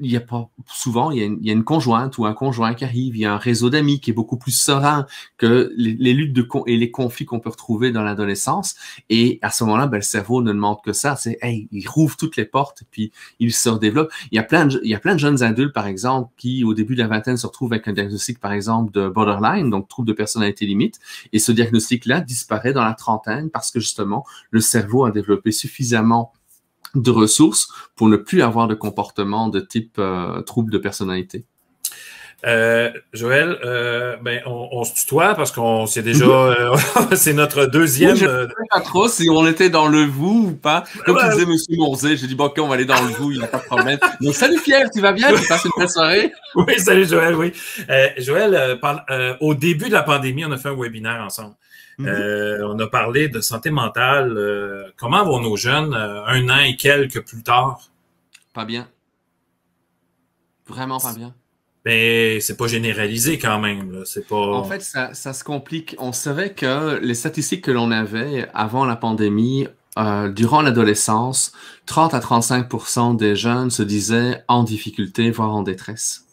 il y a pas souvent il y, a une, il y, a une, conjointe ou un conjoint qui arrive, il y a un réseau d'amis qui est beaucoup plus serein que les, luttes de et les conflits qu'on peut retrouver dans l'adolescence. Et à ce moment-là, ben, le cerveau ne demande que ça, c'est hey, il rouvre toutes les portes et puis il se redéveloppe. Il y a plein de, il y a plein de jeunes adultes par exemple qui au début de la vingtaine se retrouvent avec un diagnostic par exemple de borderline, donc trouble de personnalité limite, et ce diagnostic-là disparaît dans la trentaine parce que justement le cerveau a développé suffisamment de ressources pour ne plus avoir de comportement de type euh, trouble de personnalité. Euh, Joël, euh, ben, on, se tutoie parce qu'on sait déjà, euh, c'est notre deuxième. je ne sais pas trop si on était dans le vous ou pas. Comme tu disais, Monsieur Morzé, j'ai dit bon, ok, on va aller dans le vous, il n'y a pas de problème. Donc, salut Pierre, tu vas bien? Tu passes une belle soirée? Oui, salut Joël, oui. Joël, au début de la pandémie, on a fait un webinaire ensemble. Mhm. Euh, on a parlé de santé mentale. Euh, comment vont nos jeunes euh, un an et quelques plus tard? Pas bien. Vraiment pas bien. Mais c'est pas généralisé quand même. C'est pas. En fait, ça, se complique. On savait que les statistiques que l'on avait avant la pandémie, durant l'adolescence, 30 à 35% des jeunes se disaient en difficulté, voire en détresse.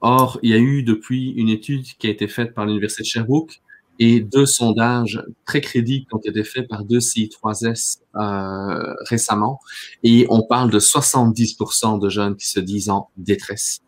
Or, il y a eu depuis une étude qui a été faite par l'Université de Sherbrooke et deux sondages très crédibles qui ont été faits par deux CI3S euh, récemment. Et on parle de 70% de jeunes qui se disent en détresse.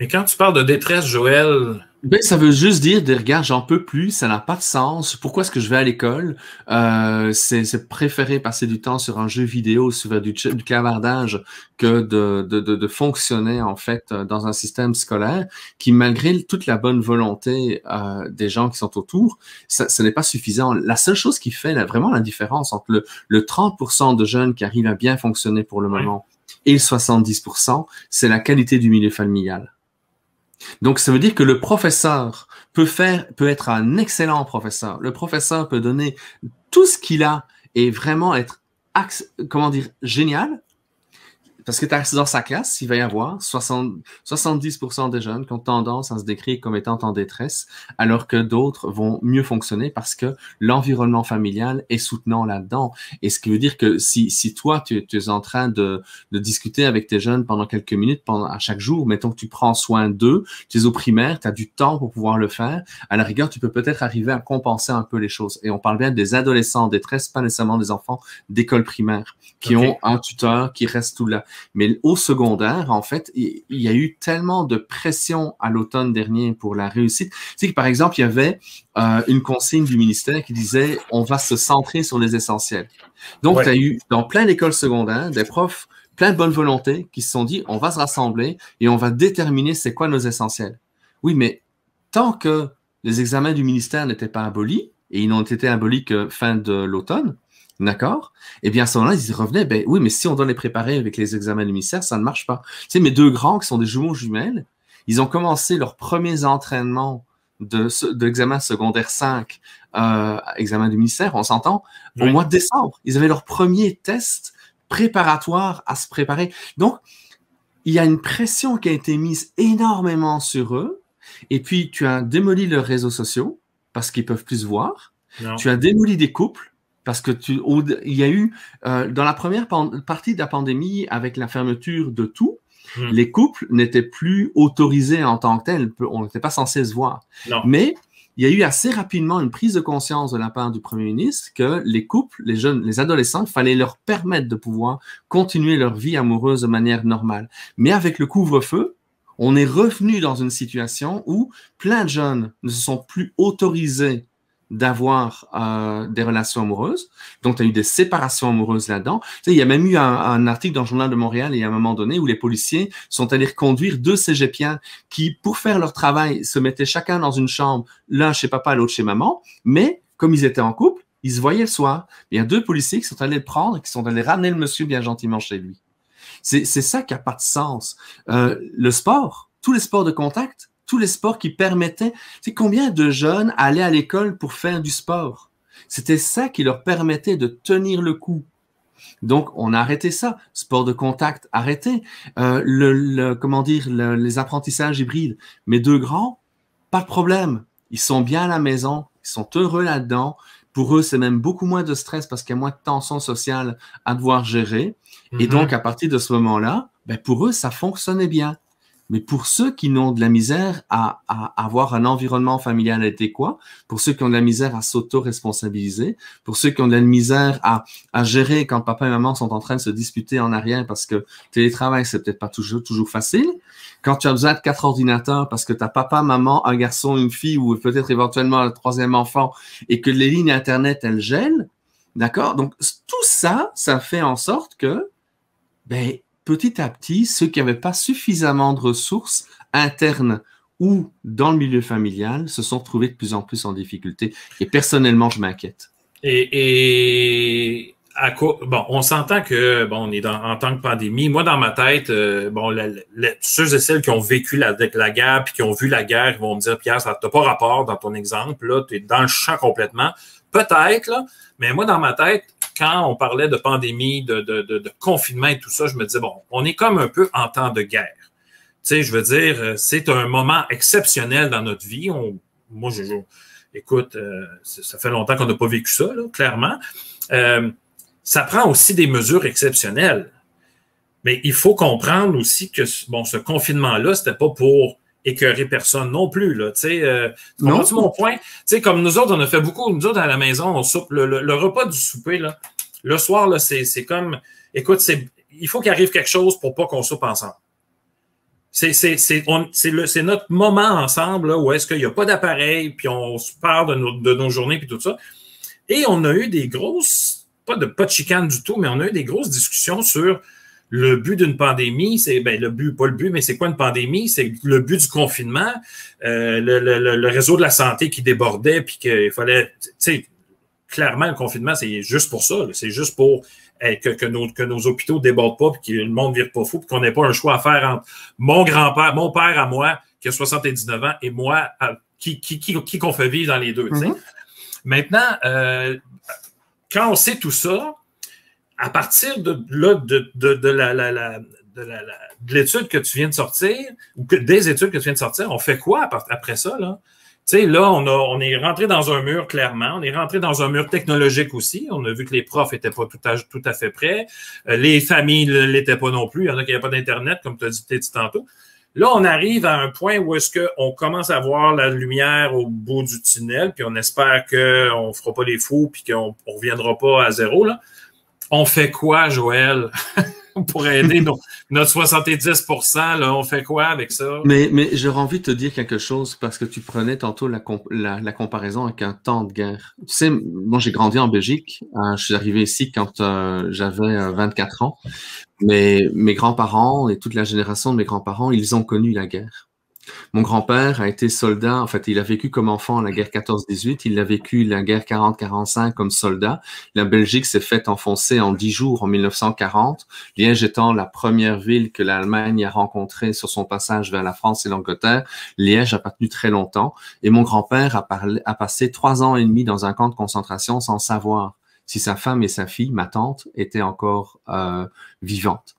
Mais quand tu parles de détresse, Joël, ben, ça veut juste dire, des regards, j'en peux plus, ça n'a pas de sens. Pourquoi est-ce que je vais à l'école? Euh, c'est préférer passer du temps sur un jeu vidéo, sur du, du clavardage, que de, de, de, de, fonctionner en fait dans un système scolaire qui, malgré toute la bonne volonté euh, des gens qui sont autour, ça, ce n'est pas suffisant. La seule chose qui fait vraiment la différence entre le, le 30% de jeunes qui arrivent à bien fonctionner pour le moment et le 70%, c'est la qualité du milieu familial. Donc, ça veut dire que le professeur peut faire, peut être un excellent professeur. Le professeur peut donner tout ce qu'il a et vraiment être, comment dire, génial. Parce que dans sa classe, il va y avoir 60, 70% des jeunes qui ont tendance à se décrire comme étant en détresse, alors que d'autres vont mieux fonctionner parce que l'environnement familial est soutenant là-dedans. Et ce qui veut dire que si, si toi, tu, tu es en train de, de, discuter avec tes jeunes pendant quelques minutes, pendant, à chaque jour, mettons que tu prends soin d'eux, tu es au primaire, tu as du temps pour pouvoir le faire, à la rigueur, tu peux peut-être arriver à compenser un peu les choses. Et on parle bien des adolescents en détresse, pas nécessairement des enfants d'école primaire, qui ont un tuteur qui reste tout là. Mais au secondaire, en fait, il y a eu tellement de pression à l'automne dernier pour la réussite. Tu sais que, par exemple, il y avait euh, une consigne du ministère qui disait on va se centrer sur les essentiels. Donc, tu as eu dans plein d'écoles secondaires des profs plein de bonne volonté qui se sont dit on va se rassembler et on va déterminer c'est quoi nos essentiels. Oui, mais tant que les examens du ministère n'étaient pas abolis, et ils n'ont été abolis que fin de l'automne, D'accord? Eh bien, à ce moment-là, ils revenaient, ben oui, mais si on doit les préparer avec les examens du ministère, ça ne marche pas. Tu sais, mes deux grands, qui sont des jumeaux jumelles, ils ont commencé leurs premiers entraînements d'examen de, secondaire 5, euh, examen du ministère, on s'entend, au mois de décembre. Ils avaient leur premier test préparatoire à se préparer. Donc, il y a une pression qui a été mise énormément sur eux. Et puis, tu as démoli leurs réseaux sociaux parce qu'ils peuvent plus se voir. Tu as démoli des couples parce que tu, il y a eu, euh, dans la première partie de la pandémie, avec la fermeture de tout, hmm. les couples n'étaient plus autorisés en tant que tels. On n'était pas censé se voir. Mais il y a eu assez rapidement une prise de conscience de la part du Premier ministre que les couples, les jeunes, les adolescents, il fallait leur permettre de pouvoir continuer leur vie amoureuse de manière normale. Mais avec le couvre-feu, on est revenu dans une situation où plein de jeunes ne se sont plus autorisés d'avoir euh, des relations amoureuses. Donc, tu as eu des séparations amoureuses là-dedans. Tu sais, il y a même eu un, article dans le Journal de Montréal, il y a un moment donné, où les policiers sont allés reconduire deux cégepiens qui, pour faire leur travail, se mettaient chacun dans une chambre, l'un chez papa, l'autre chez maman. Mais, comme ils étaient en couple, ils se voyaient le soir. Il y a deux policiers qui sont allés le prendre qui sont allés ramener le monsieur bien gentiment chez lui. C'est ça qui n'a pas de sens. Euh, le sport, tous les sports de contact, tous les sports qui permettaient. Tu combien de jeunes allaient à l'école pour faire du sport? C'était ça qui leur permettait de tenir le coup. Donc, on a arrêté ça. Sport de contact, arrêté. Euh, le, comment dire, les apprentissages hybrides. Mes deux grands, pas de problème. Ils sont bien à la maison, ils sont heureux là-dedans. Pour eux, c'est même beaucoup moins de stress parce qu'il y a moins de tension sociale à devoir gérer. Et mm-hmm. donc, à partir de ce moment-là, ben pour eux, ça fonctionnait bien. Mais pour ceux qui n'ont de la misère à, avoir un environnement familial adéquat, pour ceux qui ont de la misère à s'auto-responsabiliser, pour ceux qui ont de la misère à, gérer quand papa et maman sont en train de se disputer en arrière parce que télétravail, c'est peut-être pas toujours, toujours facile. Quand tu as besoin de quatre ordinateurs parce que tu as papa, maman, un garçon, une fille ou peut-être éventuellement un troisième enfant et que les lignes Internet, elles gèlent, d'accord? Donc, tout ça, ça fait en sorte que, ben, petit à petit, ceux qui n'avaient pas suffisamment de ressources internes ou dans le milieu familial se sont trouvés de plus en plus en difficulté. Et personnellement, je m'inquiète. Et, à quoi, bon, on s'entend que bon, on est dans, en tant que pandémie. Moi, dans ma tête, euh, bon, ceux et celles qui ont vécu la, la guerre puis qui ont vu la guerre, vont me dire Pierre, ça n'a pas rapport dans ton exemple. Là, tu es dans le champ complètement. Peut-être, là, mais moi, dans ma tête, quand on parlait de pandémie, de, confinement et tout ça, je me disais, bon, on est comme un peu en temps de guerre. Tu sais, je veux dire, euh, c'est un moment exceptionnel dans notre vie. Moi, je, écoute, euh, ça fait longtemps qu'on n'a pas vécu ça, là, clairement. Euh, ça prend aussi des mesures exceptionnelles. Mais il faut comprendre aussi que bon, ce confinement-là, c'était pas pour écœurer personne non plus. Là, sais, euh, non. mon point? comme nous autres, on a fait beaucoup, nous autres à la maison, on soupe le, repas du souper, là, le soir, là, c'est, c'est comme écoute, c'est, il faut qu'il arrive quelque chose pour pas qu'on soupe ensemble. C'est, c'est, c'est, c'est, notre moment ensemble là, où est-ce qu'il n'y a pas d'appareil, puis on se parle de nos, de nos journées, puis tout ça. Et on a eu des grosses, pas de, pas de chicane du tout, mais on a eu des grosses discussions sur le but d'une pandémie, c'est ben, le but, pas le but, mais c'est quoi une pandémie? C'est le but du confinement, euh, le, le, le, réseau de la santé qui débordait, puis qu'il fallait, tu sais, clairement, le confinement, c'est juste pour ça. C'est juste pour que, que, nos, que nos hôpitaux débordent pas, puis que le monde ne vire pas fou, puis qu'on n'ait pas un choix à faire entre mon grand-père, mon père à moi, qui a 79 ans, et moi, qui, qui, qui, qui qu'on fait vivre dans les deux. Mm-hmm. Maintenant, euh, quand on sait tout ça, à partir de là, de, de, de la, la, la de l'étude que tu viens de sortir, ou que, des études que tu viens de sortir, on fait quoi après ça? Là? Tu sais, là, on, a, on est rentré dans un mur, clairement. On est rentré dans un mur technologique aussi. On a vu que les profs étaient pas tout à, tout à fait prêts. Euh, les familles ne l'étaient pas non plus. Il y en a qui n'avaient pas d'Internet, comme tu as dit, dit tantôt. Là, on arrive à un point où est-ce qu'on commence à voir la lumière au bout du tunnel, puis on espère qu'on ne fera pas les fous, puis qu'on ne reviendra pas à zéro. Là on fait quoi, Joël, pour aider notre 70% là, on fait quoi avec ça? Mais, mais j'aurais envie de te dire quelque chose parce que tu prenais tantôt la, comparaison avec un temps de guerre. Tu sais, moi j'ai grandi en Belgique, hein, je suis arrivé ici quand euh, j'avais 24 euh, ans, mais mes grands-parents et toute la génération de mes grands-parents, ils ont connu la guerre. Mon grand-père a été soldat, en fait, il a vécu comme enfant la guerre 14-18, il a vécu la guerre 40-45 comme soldat. La Belgique s'est faite enfoncer en dix jours en 1940, Liège étant la première ville que l'Allemagne a rencontrée sur son passage vers la France et l'Angleterre. Liège a pas tenu très longtemps et mon grand-père a, a passé trois ans et demi dans un camp de concentration sans savoir si sa femme et sa fille, ma tante, étaient encore euh, vivantes.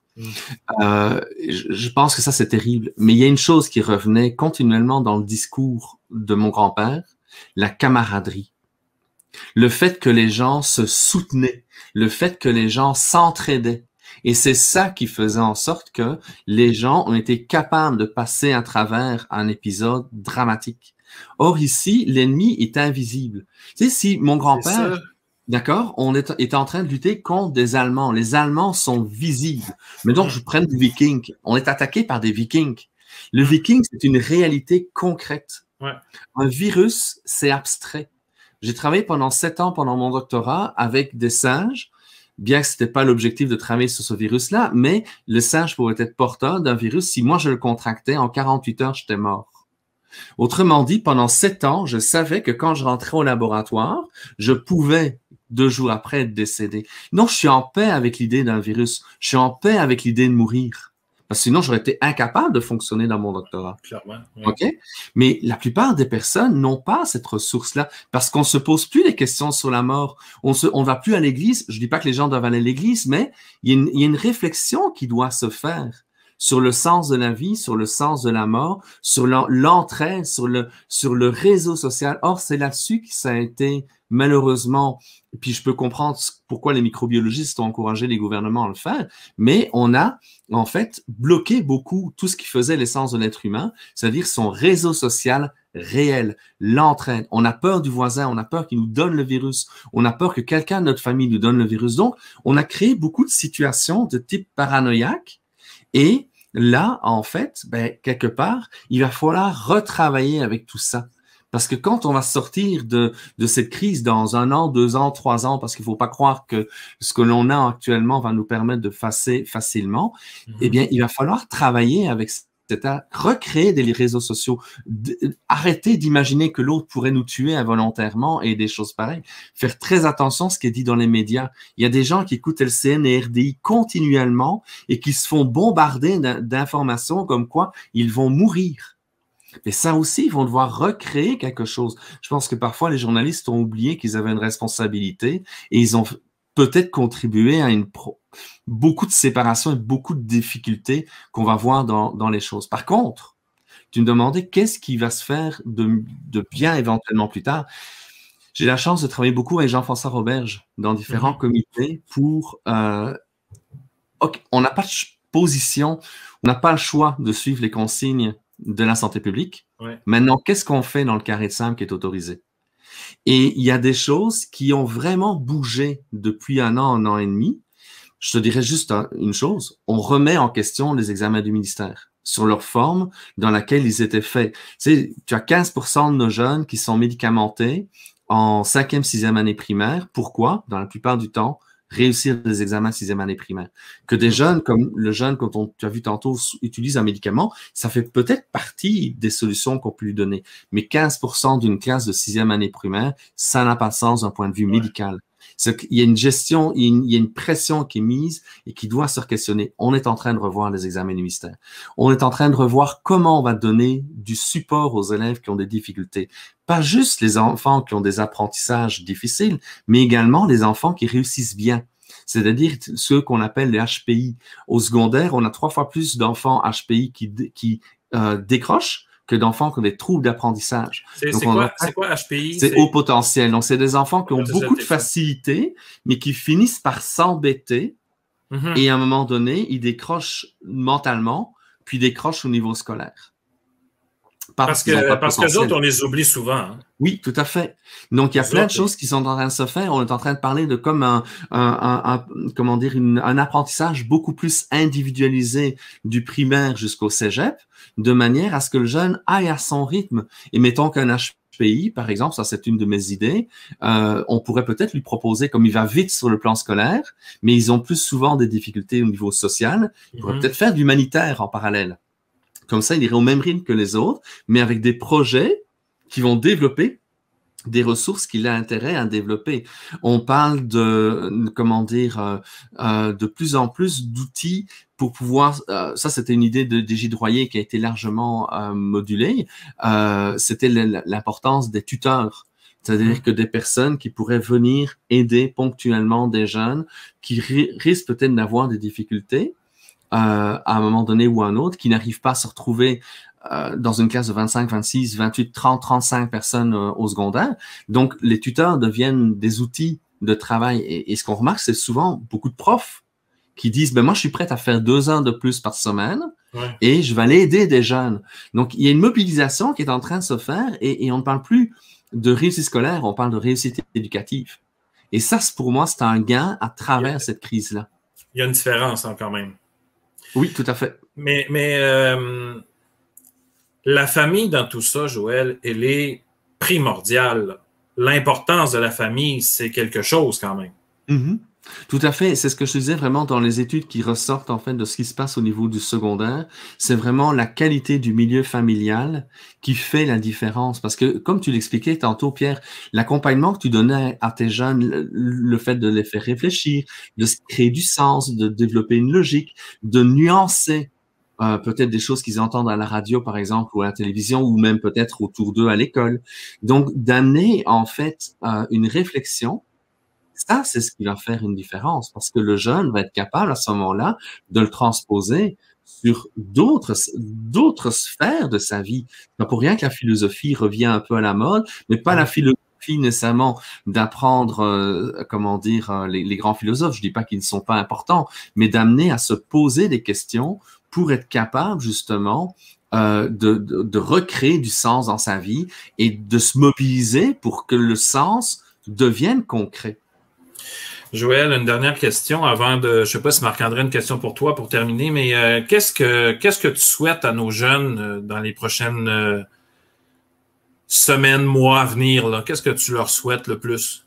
Euh, je pense que ça, c'est terrible. Mais il y a une chose qui revenait continuellement dans le discours de mon grand-père, la camaraderie. Le fait que les gens se soutenaient, le fait que les gens s'entraidaient. Et c'est ça qui faisait en sorte que les gens ont été capables de passer à travers un épisode dramatique. Or ici, l'ennemi est invisible. Tu sais, si mon grand-père D'accord? On est, en train de lutter contre des Allemands. Les Allemands sont visibles. Mais donc, je prends des Vikings. On est attaqué par des Vikings. Le viking, c'est une réalité concrète. Ouais. Un virus, c'est abstrait. J'ai travaillé pendant sept ans pendant mon doctorat avec des singes, bien que ce n'était pas l'objectif de travailler sur ce virus-là, mais le singe pouvait être porteur d'un virus. Si moi je le contractais, en 48 heures, j'étais mort. Autrement dit, pendant sept ans, je savais que quand je rentrais au laboratoire, je pouvais deux jours après être décédé. Non, je suis en paix avec l'idée d'un virus. Je suis en paix avec l'idée de mourir. Parce que sinon, j'aurais été incapable de fonctionner dans mon doctorat. Clairement. ouais. OK? Mais la plupart des personnes n'ont pas cette ressource-là parce qu'on se pose plus des questions sur la mort. On se, on va plus à l'église. Je dis pas que les gens doivent aller à l'église, mais il y, a une, il y a une réflexion qui doit se faire sur le sens de la vie, sur le sens de la mort, sur l'en- l'entraide, sur le, sur le réseau social. Or, c'est là-dessus que ça a été malheureusement, puis je peux comprendre pourquoi les microbiologistes ont encouragé les gouvernements à le faire, mais on a en fait bloqué beaucoup tout ce qui faisait l'essence de l'être humain, c'est-à-dire son réseau social réel, l'entraide. On a peur du voisin, on a peur qu'il nous donne le virus, on a peur que quelqu'un de notre famille nous donne le virus. Donc, on a créé beaucoup de situations de type paranoïaque et là, en fait, ben, quelque part, il va falloir retravailler avec tout ça. Parce que quand on va sortir de, de cette crise dans un an, deux ans, trois ans, parce qu'il faut pas croire que ce que l'on a actuellement va nous permettre de passer facilement, Mhm. eh bien, il va falloir travailler avec cet art, recréer des réseaux sociaux, arrêter d'imaginer que l'autre pourrait nous tuer involontairement et des choses pareilles. Faire très attention à ce qui est dit dans les médias. Il y a des gens qui écoutent LCN et RDI continuellement et qui se font bombarder d'in- d'informations comme quoi ils vont mourir. Mais ça aussi, ils vont devoir recréer quelque chose. Je pense que parfois les journalistes ont oublié qu'ils avaient une responsabilité et ils ont peut-être contribué à une pro- beaucoup de séparation et beaucoup de difficultés qu'on va voir dans, dans les choses. Par contre, tu me demandais qu'est-ce qui va se faire de, de bien éventuellement plus tard. J'ai la chance de travailler beaucoup avec Jean-François Roberge dans différents Mhm. comités pour... euh, on n'a pas de position, on n'a pas le choix de suivre les consignes de la santé publique. Ouais. Maintenant, qu'est-ce qu'on fait dans le carré de sable qui est autorisé? Et il y a des choses qui ont vraiment bougé depuis un an, un an et demi. Je te dirais juste un- une chose. On remet en question les examens du ministère sur leur forme dans laquelle ils étaient faits. Tu sais, tu as 15% de nos jeunes qui sont médicamentés en cinquième, sixième année primaire. Pourquoi? Dans la plupart du temps, réussir des examens sixième année primaire. Que des jeunes, comme le jeune, quand on, tu as vu tantôt, s- utilise un médicament, ça fait peut-être partie des solutions qu'on peut lui donner. Mais 15% d'une classe de sixième année primaire, ça n'a pas de sens d'un point de vue Ouais. médical. Qu'il y a une gestion, il y a une, il pression qui est mise et qui doit se questionner. On est en train de revoir les examens du ministère. On est en train de revoir comment on va donner du support aux élèves qui ont des difficultés. Pas juste les enfants qui ont des apprentissages difficiles, mais également les enfants qui réussissent bien. C'est-à-dire ceux qu'on appelle les HPI. Au secondaire, on a trois fois plus d'enfants HPI qui, qui euh, décrochent que d'enfants qui ont des troubles d'apprentissage. C'est quoi, c'est quoi HPI? C'est haut potentiel. Donc, c'est des enfants qui ont Potentiel beaucoup de facilité, mais qui finissent par s'embêter Mhm. et à un moment donné, ils décrochent mentalement, puis décrochent au niveau scolaire. Parce qu'ils que, de parce que on les oublie souvent. hein. Oui, tout à fait. Donc, il y a Les plein de choses qui sont en train de se faire. On est en train de parler de comme un, un, un- un- comment dire, une- un apprentissage beaucoup plus individualisé du primaire jusqu'au cégep, de manière à ce que le jeune aille à son rythme. Et mettons qu'un HPI, par exemple, ça c'est une de mes idées, euh, on pourrait peut-être lui proposer, comme il va vite sur le plan scolaire, mais ils ont plus souvent des difficultés au niveau social, il pourrait Mhm. peut-être faire du humanitaire en parallèle. Comme ça, il irait au même rythme que les autres, mais avec des projets qui vont développer des ressources qu'il a intérêt à développer. On parle de, comment dire, euh, euh, de plus en plus d'outils pour pouvoir, euh, ça c'était une idée de, Gilles Royer qui a été largement euh, modulée, euh, c'était l'importance des tuteurs. C'est-à-dire Mhm. que des personnes qui pourraient venir aider ponctuellement des jeunes qui ri- risquent peut-être d'avoir des difficultés à un moment donné ou à un autre, qui n'arrivent pas à se retrouver euh, dans une classe de 25, 26, 28, 30, 35 personnes euh, au secondaire. Donc, les tuteurs deviennent des outils de travail. Et, et ce qu'on remarque, c'est souvent beaucoup de profs qui disent, ben moi, je suis prêt à faire deux heures de plus par semaine Ouais. et je vais aller aider des jeunes. Donc, il y a une mobilisation qui est en train de se faire et, et on ne parle plus de réussite scolaire, on parle de réussite éducative. Et ça, pour moi, c'est un gain à travers cette crise-là. Il y a une différence hein, quand même. Oui, tout à fait. Mais, mais euh, la famille dans tout ça, Joël, elle est primordiale. L'importance de la famille, c'est quelque chose quand même. Mm-hmm. Tout à fait. C'est ce que je disais vraiment dans les études qui ressortent en fait de ce qui se passe au niveau du secondaire. C'est vraiment la qualité du milieu familial qui fait la différence. Parce que, comme tu l'expliquais tantôt, Pierre, l'accompagnement que tu donnais à tes jeunes, le fait de les faire réfléchir, de créer du sens, de développer une logique, de nuancer euh, peut-être des choses qu'ils entendent à la radio, par exemple, ou à la télévision, ou même peut-être autour d'eux à l'école. Donc, d'amener en fait euh, une réflexion ça, c'est ce qui va faire une différence parce que le jeune va être capable à ce moment-là de le transposer sur d'autres d'autres sphères de sa vie. Pas pour rien que la philosophie revient un peu à la mode, mais pas la philosophie nécessairement d'apprendre, euh, comment dire, euh, les, grands philosophes. Je dis pas qu'ils ne sont pas importants, mais d'amener à se poser des questions pour être capable justement euh, de, de, de, recréer du sens dans sa vie et de se mobiliser pour que le sens devienne concret. Joël, une dernière question avant de. Je ne sais pas si Marc-André une question pour toi pour terminer, mais euh, qu'est-ce que tu souhaites à nos jeunes euh, dans les prochaines euh, semaines, mois à venir? Qu'est-ce que tu leur souhaites le plus?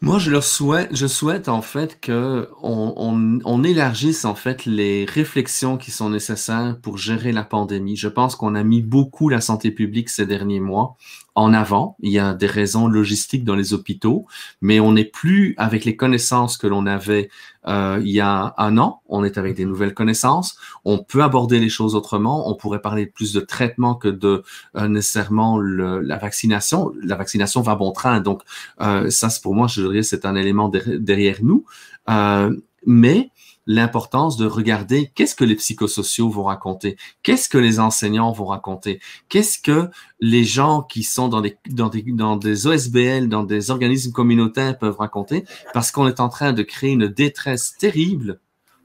Moi, je leur souhaite, je souhaite en fait que on, on, élargisse en fait les réflexions qui sont nécessaires pour gérer la pandémie. Je pense qu'on a mis beaucoup la santé publique ces derniers mois en avant. Il y a des raisons logistiques dans les hôpitaux, mais on n'est plus avec les connaissances que l'on avait euh, il y a un an. On est avec des nouvelles connaissances. On peut aborder les choses autrement. On pourrait parler plus de traitement que de euh, nécessairement le, la vaccination. La vaccination va bon train. Donc euh, ça, c'est pour moi, je dirais, c'est un élément derrière nous. Euh, mais l'importance de regarder qu'est-ce que les psychosociaux vont raconter, qu'est-ce que les enseignants vont raconter, qu'est-ce que les gens qui sont dans des, OSBL, dans des organismes communautaires peuvent raconter, parce qu'on est en train de créer une détresse terrible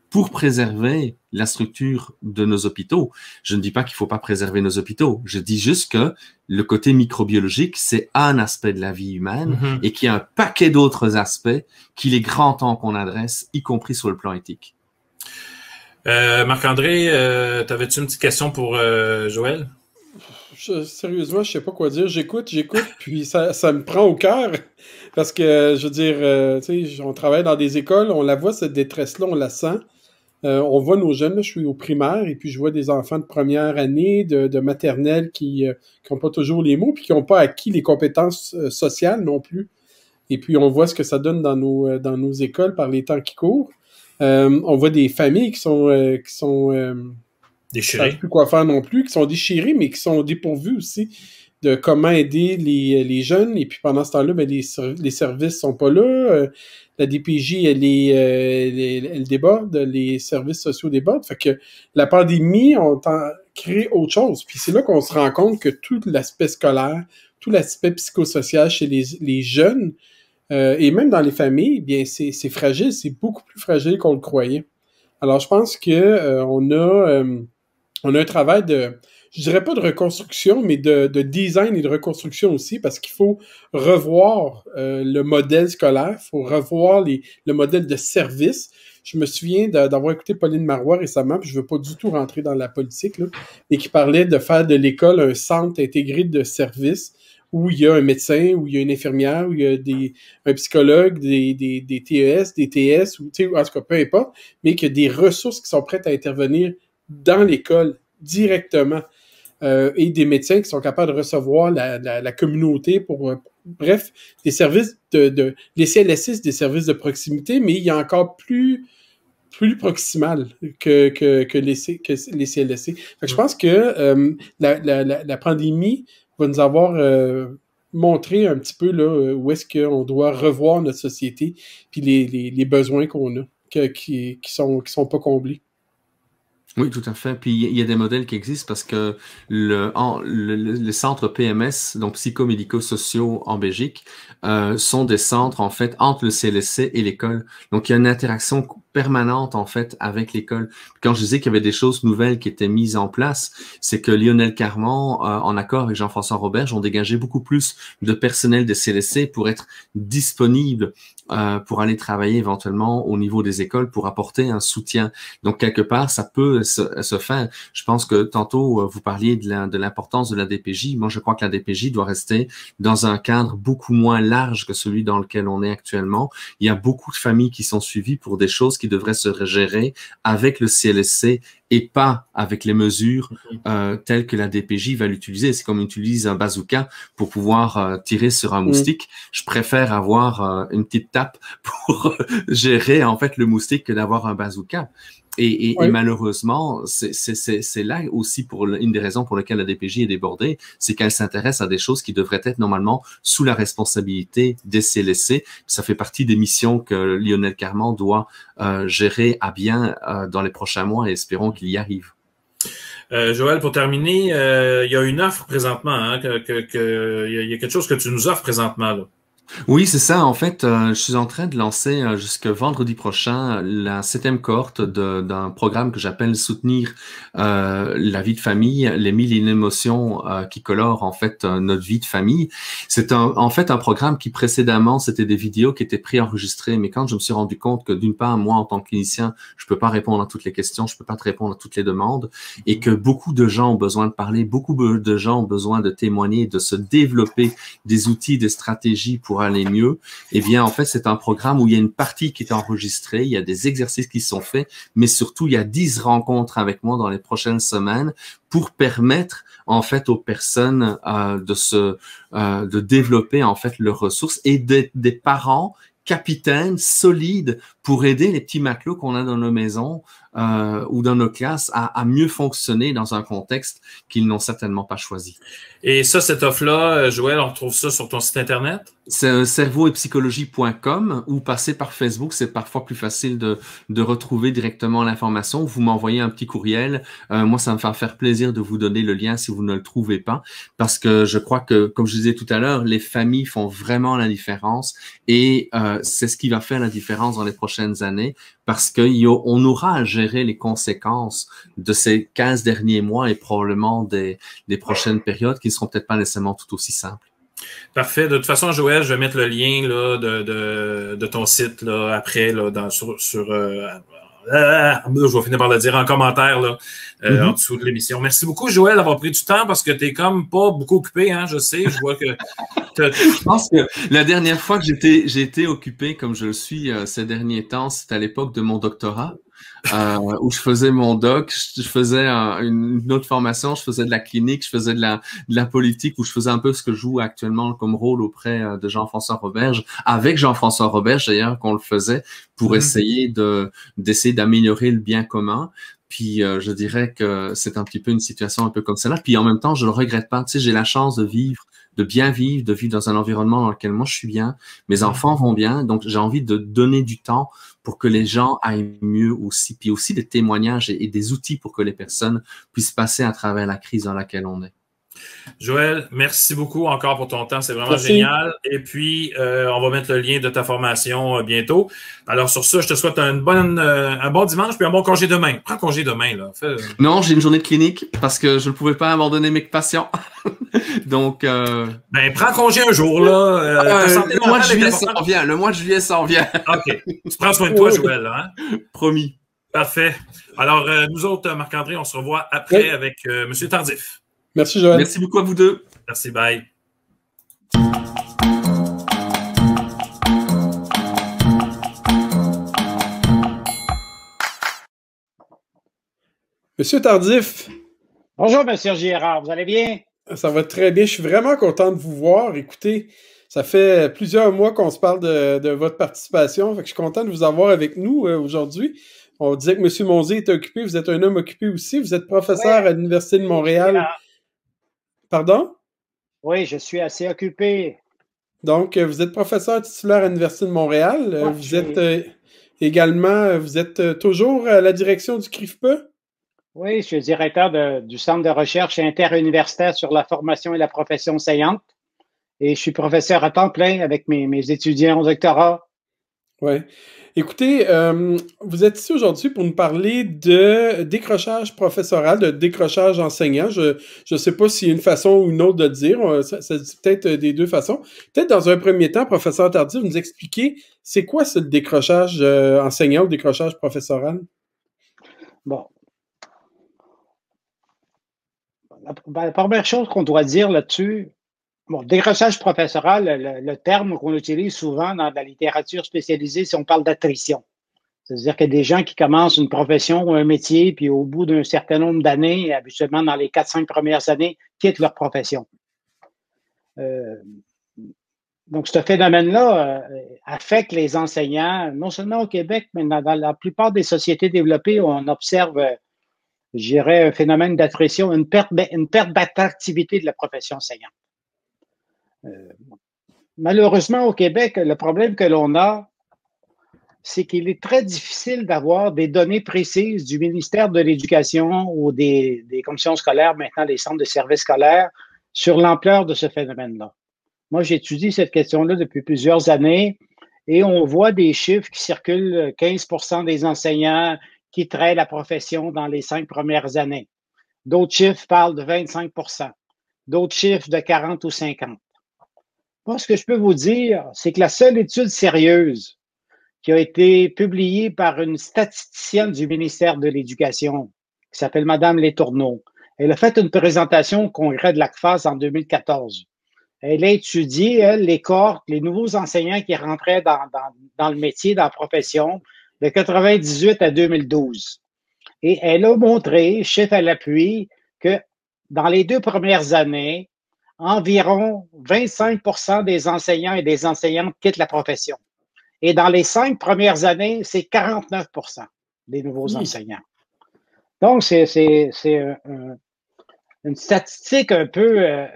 pour préserver la structure de nos hôpitaux. Je ne dis pas qu'il ne faut pas préserver nos hôpitaux. Je dis juste que le côté microbiologique, c'est un aspect de la vie humaine mm-hmm. et qu'il y a un paquet d'autres aspects qu'il est grand temps qu'on adresse, y compris sur le plan éthique. Euh, Marc-André, euh, t'avais-tu une petite question pour euh, Joël? sérieusement, je sais pas quoi dire. J'écoute, j'écoute, puis ça, ça, me prend au cœur. Parce que, je veux dire, tu sais, on travaille dans des écoles, on la voit, cette détresse-là, on la sent. On voit nos jeunes, là, je suis au primaire, et puis je vois des enfants de première année, de, de maternelle, qui n'ont pas toujours les mots, puis qui n'ont pas acquis les compétences sociales non plus. Et puis, on voit ce que ça donne dans nos, dans nos écoles par les temps qui courent. Euh, on voit des familles qui sont euh, qui sont euh, déchirées, plus quoi faire non plus, qui sont déchirées, mais qui sont dépourvues aussi de comment aider les, les jeunes. Et puis pendant ce temps-là, ben, les, les services sont pas là. La DPJ, elle, est, elle, déborde, les services sociaux débordent. Fait que la pandémie, on crée autre chose. Puis c'est là qu'on se rend compte que tout l'aspect scolaire, tout l'aspect psychosocial chez les, les jeunes, euh, et même dans les familles, bien c'est fragile, c'est beaucoup plus fragile qu'on le croyait. Alors je pense que euh, on a euh, on a un travail de je dirais pas de reconstruction, mais de, de design et de reconstruction aussi, parce qu'il faut revoir le modèle scolaire, il faut revoir les, le modèle de service. Je me souviens d'avoir écouté Pauline Marois récemment, puis je veux pas du tout rentrer dans la politique, là, et qui parlait de faire de l'école un centre intégré de service où il y a un médecin, où il y a une infirmière, où il y a des, un psychologue, des, des, des TES, des TS, ou en tout cas, peu importe, mais qu'il y a des ressources qui sont prêtes à intervenir dans l'école directement. Euh, et des médecins qui sont capables de recevoir la, la, la communauté pour, euh, bref, des services de, de les CLSC, des services de proximité, mais il y a encore plus plus proximal que, que, que, les, que les CLSC. je mm. pense que euh, la, la, la, pandémie va nous avoir euh, montré un petit peu là, où est-ce qu'on doit revoir notre société, puis les, les, les besoins qu'on a, que, qui, qui, sont, qui sont pas comblés. Oui, tout à fait. Puis il y a des modèles qui existent parce que le, le, le centre PMS, donc psychomédico-sociaux en Belgique, euh, sont des centres en fait entre le CLSC et l'école. Donc il y a une interaction permanente en fait avec l'école. Quand je disais qu'il y avait des choses nouvelles qui étaient mises en place, c'est que Lionel Carman, euh, en accord avec Jean-François Robert, ont dégagé beaucoup plus de personnel des CLSC pour être disponible euh, pour aller travailler éventuellement au niveau des écoles pour apporter un soutien. Donc quelque part, ça peut se, faire. Je pense que tantôt euh, vous parliez de l'importance de, de la DPJ. Moi, je crois que la DPJ doit rester dans un cadre beaucoup moins large que celui dans lequel on est actuellement. Il y a beaucoup de familles qui sont suivies pour des choses qui devraient se gérer avec le CLSC et pas avec les mesures mhm. euh, telles que la DPJ va l'utiliser. C'est comme on utilise un bazooka pour pouvoir euh, tirer sur un mhm. moustique. Je préfère avoir euh, une petite tape pour gérer en fait le moustique que d'avoir un bazooka. Et, malheureusement, c'est là aussi pour une des raisons pour lesquelles la DPJ est débordée, c'est qu'elle s'intéresse à des choses qui devraient être normalement sous la responsabilité des CLSC. Ça fait partie des missions que Lionel Carman doit euh, gérer à bien euh, dans les prochains mois et espérons qu'il y arrive. Euh, Joël, pour terminer, il y a une offre présentement, hein, que, il y a quelque chose que tu nous offres présentement. Là. Oui, c'est ça. En fait, euh, je suis en train de lancer euh, jusque vendredi prochain la septième cohorte d'un programme que j'appelle Soutenir euh, la vie de famille, les mille et une émotions qui colorent en fait notre vie de famille. C'est en fait un programme qui précédemment c'était des vidéos qui étaient préenregistrées, mais quand je me suis rendu compte que d'une part moi en tant que clinicien, je peux pas répondre à toutes les questions, je peux pas te répondre à toutes les demandes, et que beaucoup de gens ont besoin de parler, beaucoup de gens ont besoin de témoigner, de se développer des outils, des stratégies pour aller mieux, eh bien, en fait, c'est un programme où il y a une partie qui est enregistrée, il y a des exercices qui sont faits, mais surtout, il y a 10 rencontres avec moi dans les prochaines semaines pour permettre, en fait, aux personnes euh, de se, euh, de développer, en fait, leurs ressources et des parents capitaines solides pour aider les petits matelots qu'on a dans nos maisons euh, ou dans nos classes à, à, mieux fonctionner dans un contexte qu'ils n'ont certainement pas choisi. Et ça, cette offre-là, euh, Joël, on retrouve ça sur ton site Internet? C'est cerveau et psychologie.com ou passer par Facebook, c'est parfois plus facile de, de retrouver directement l'information. Vous m'envoyez un petit courriel. Euh, moi, ça me fait faire plaisir de vous donner le lien si vous ne le trouvez pas, parce que je crois que, comme je disais tout à l'heure, les familles font vraiment la différence et euh, c'est ce qui va faire la différence dans les prochaines années, parce qu'on aura à gérer les conséquences de ces 15 derniers mois et probablement des, des prochaines périodes qui seront peut-être pas nécessairement tout aussi simples. Parfait. De toute façon, Joël, je vais mettre le lien là, de, de, de ton site là, après là, dans, sur, sur euh, ah, je vais finir par le dire en commentaire là, euh, mm-hmm. en dessous de l'émission. Merci beaucoup, Joël, d'avoir pris du temps parce que tu es comme pas beaucoup occupé, hein, je sais. Je vois que. je pense que la dernière fois que j'étais, j'ai été occupé comme je le suis euh, ces derniers temps, c'était à l'époque de mon doctorat euh, où je faisais mon doc, je, faisais une, autre formation, je faisais de la clinique, je faisais de la, de la politique, où je faisais un peu ce que je joue actuellement comme rôle auprès euh, de Jean-François Roberge, avec Jean-François Roberge d'ailleurs qu'on le faisait pour mhm. essayer de d'essayer d'améliorer le bien commun. Puis euh, je dirais que c'est un petit peu une situation un peu comme celle-là. Puis en même temps, je le regrette pas. Tu sais, j'ai la chance de vivre de bien vivre, de vivre dans un environnement dans lequel moi je suis bien, mes enfants vont bien, donc j'ai envie de donner du temps pour que les gens aillent mieux aussi, puis aussi des témoignages et, des outils pour que les personnes puissent passer à travers la crise dans laquelle on est. Joël, merci beaucoup encore pour ton temps. C'est vraiment génial. Et puis, euh, on va mettre le lien de ta formation euh, bientôt. Alors, sur ça, je te souhaite une bonne, euh, un bon dimanche puis un bon congé demain. Prends congé demain. Là. Non, j'ai une journée de clinique parce que je ne pouvais pas abandonner mes patients. Donc. Ben, prends congé un jour. là. le mois de juillet s'en vient. Le mois de juillet s'en vient. OK. Tu prends soin de toi, Joël. Hein? Promis. Parfait. Alors, nous autres, Marc-André, on se revoit après avec M. Tardif. Merci, Joël. Merci beaucoup à vous deux. Merci, bye. Monsieur Tardif. Bonjour, Monsieur Girard. Vous allez bien? Ça va très bien. Je suis vraiment content de vous voir. Écoutez, ça fait plusieurs mois qu'on se parle de, votre participation. je suis content de vous avoir avec nous euh, aujourd'hui. On disait que M. Monzi est occupé. Vous êtes un homme occupé aussi. Vous êtes professeur à l'Université de Montréal. Pardon? Oui, je suis assez occupé. Donc, euh, vous êtes professeur titulaire à l'Université de Montréal. Euh, vous êtes euh, également, vous êtes toujours à la direction du CRIFPE? Oui, je suis directeur du Centre de recherche interuniversitaire sur la formation et la profession saillante. Et je suis professeur à temps plein avec mes, étudiants au doctorat. Oui. Écoutez, euh, vous êtes ici aujourd'hui pour nous parler de décrochage professoral, de décrochage enseignant. Je ne sais pas s'il y a une façon ou une autre de le dire. Ça, ça dit peut-être des deux façons. Peut-être dans un premier temps, professeur Tardif, nous expliquer c'est quoi ce décrochage euh, enseignant ou décrochage professoral? Bon. La, première chose qu'on doit dire là-dessus, Bon, décrochage professoral, le, terme qu'on utilise souvent dans la littérature spécialisée, si on parle d'attrition. C'est-à-dire a des gens qui commencent une profession ou un métier, puis au bout d'un certain nombre d'années, habituellement dans les 4-5 premières années, quittent leur profession. Euh, donc, ce phénomène-là euh, affecte les enseignants, non seulement au Québec, mais dans, la plupart des sociétés développées, on observe, je dirais, un phénomène d'attrition, une perte, une perte d'attractivité de la profession enseignante. Euh, malheureusement, au Québec, le problème que l'on a, c'est qu'il est très difficile d'avoir des données précises du ministère de l'Éducation ou des, commissions scolaires, maintenant des centres de services scolaires, sur l'ampleur de ce phénomène-là. Moi, j'étudie cette question-là depuis plusieurs années et on voit des chiffres qui circulent 15% des enseignants quitteraient la profession dans les cinq premières années. D'autres chiffres parlent de 25% d'autres chiffres de 40 ou 50. Moi, ce que je peux vous dire, c'est que la seule étude sérieuse qui a été publiée par une statisticienne du ministère de l'Éducation, qui s'appelle Madame Letourneau, elle a fait une présentation au congrès de l'ACFAS en 2014. Elle a étudié, elle, les cohortes, les nouveaux enseignants qui rentraient dans, le métier, dans la profession, de 98 à 2012. Et elle a montré, chef à l'appui, que dans les deux premières années, environ 25% des enseignants et des enseignantes quittent la profession. Et dans les cinq premières années, c'est 49% des nouveaux enseignants. Donc, c'est une statistique un peu euh,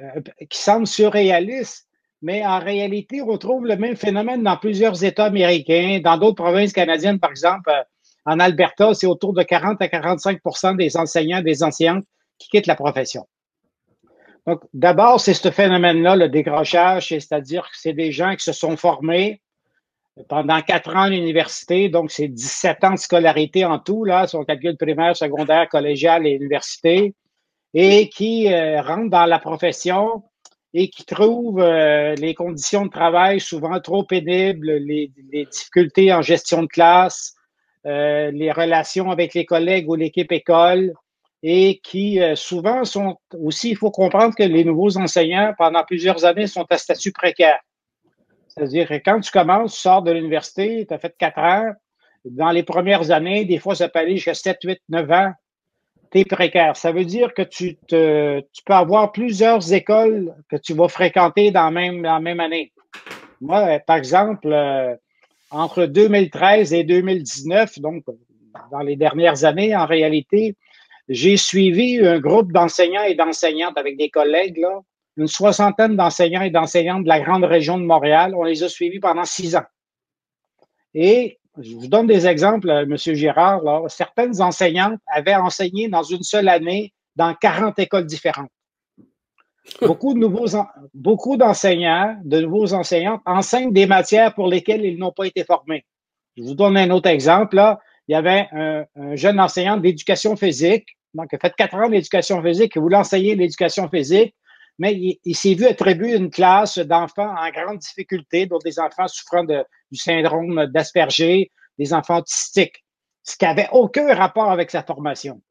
qui semble surréaliste, mais en réalité, on retrouve le même phénomène dans plusieurs États américains, dans d'autres provinces canadiennes, par exemple, euh, en Alberta, c'est autour de 40 à 45% des enseignants et des enseignantes qui quittent la profession. Donc, d'abord, c'est ce phénomène-là, le décrochage, c'est-à-dire que c'est des gens qui se sont formés pendant quatre ans à l'université, donc c'est 17 ans de scolarité en tout, là, si on calcule primaire, secondaire, collégial et université, et qui euh, rentrent dans la profession et qui trouvent euh, les conditions de travail souvent trop pénibles, les, difficultés en gestion de classe, euh, les relations avec les collègues ou l'équipe école, et qui euh, souvent sont aussi, il faut comprendre que les nouveaux enseignants, pendant plusieurs années, sont à statut précaire. C'est-à-dire que quand tu commences, tu sors de l'université, tu as fait quatre ans, dans les premières années, des fois, ça peut aller jusqu'à 7, 8, 9 ans, tu es précaire. Ça veut dire que tu, peux avoir plusieurs écoles que tu vas fréquenter dans la même, dans même année. Moi, par exemple, euh, entre 2013 et 2019, donc dans les dernières années, en réalité, j'ai suivi un groupe d'enseignants et d'enseignantes avec des collègues, là, une soixantaine d'enseignants et d'enseignantes de la grande région de Montréal. On les a suivis pendant six ans. Et je vous donne des exemples, euh, M. Girard. Là. Certaines enseignantes avaient enseigné dans une seule année dans 40 écoles différentes. Beaucoup de nouveaux, beaucoup d'enseignants, de nouveaux enseignants enseignent des matières pour lesquelles ils n'ont pas été formés. Je vous donne un autre exemple. Là. Il y avait un, un jeune enseignant d'éducation physique donc, il a fait quatre ans d'éducation physique, il voulait enseigner l'éducation physique, mais il, s'est vu attribuer une classe d'enfants en grande difficulté, dont des enfants souffrant du syndrome d'Asperger, des enfants autistiques, ce qui n'avait aucun rapport avec sa formation.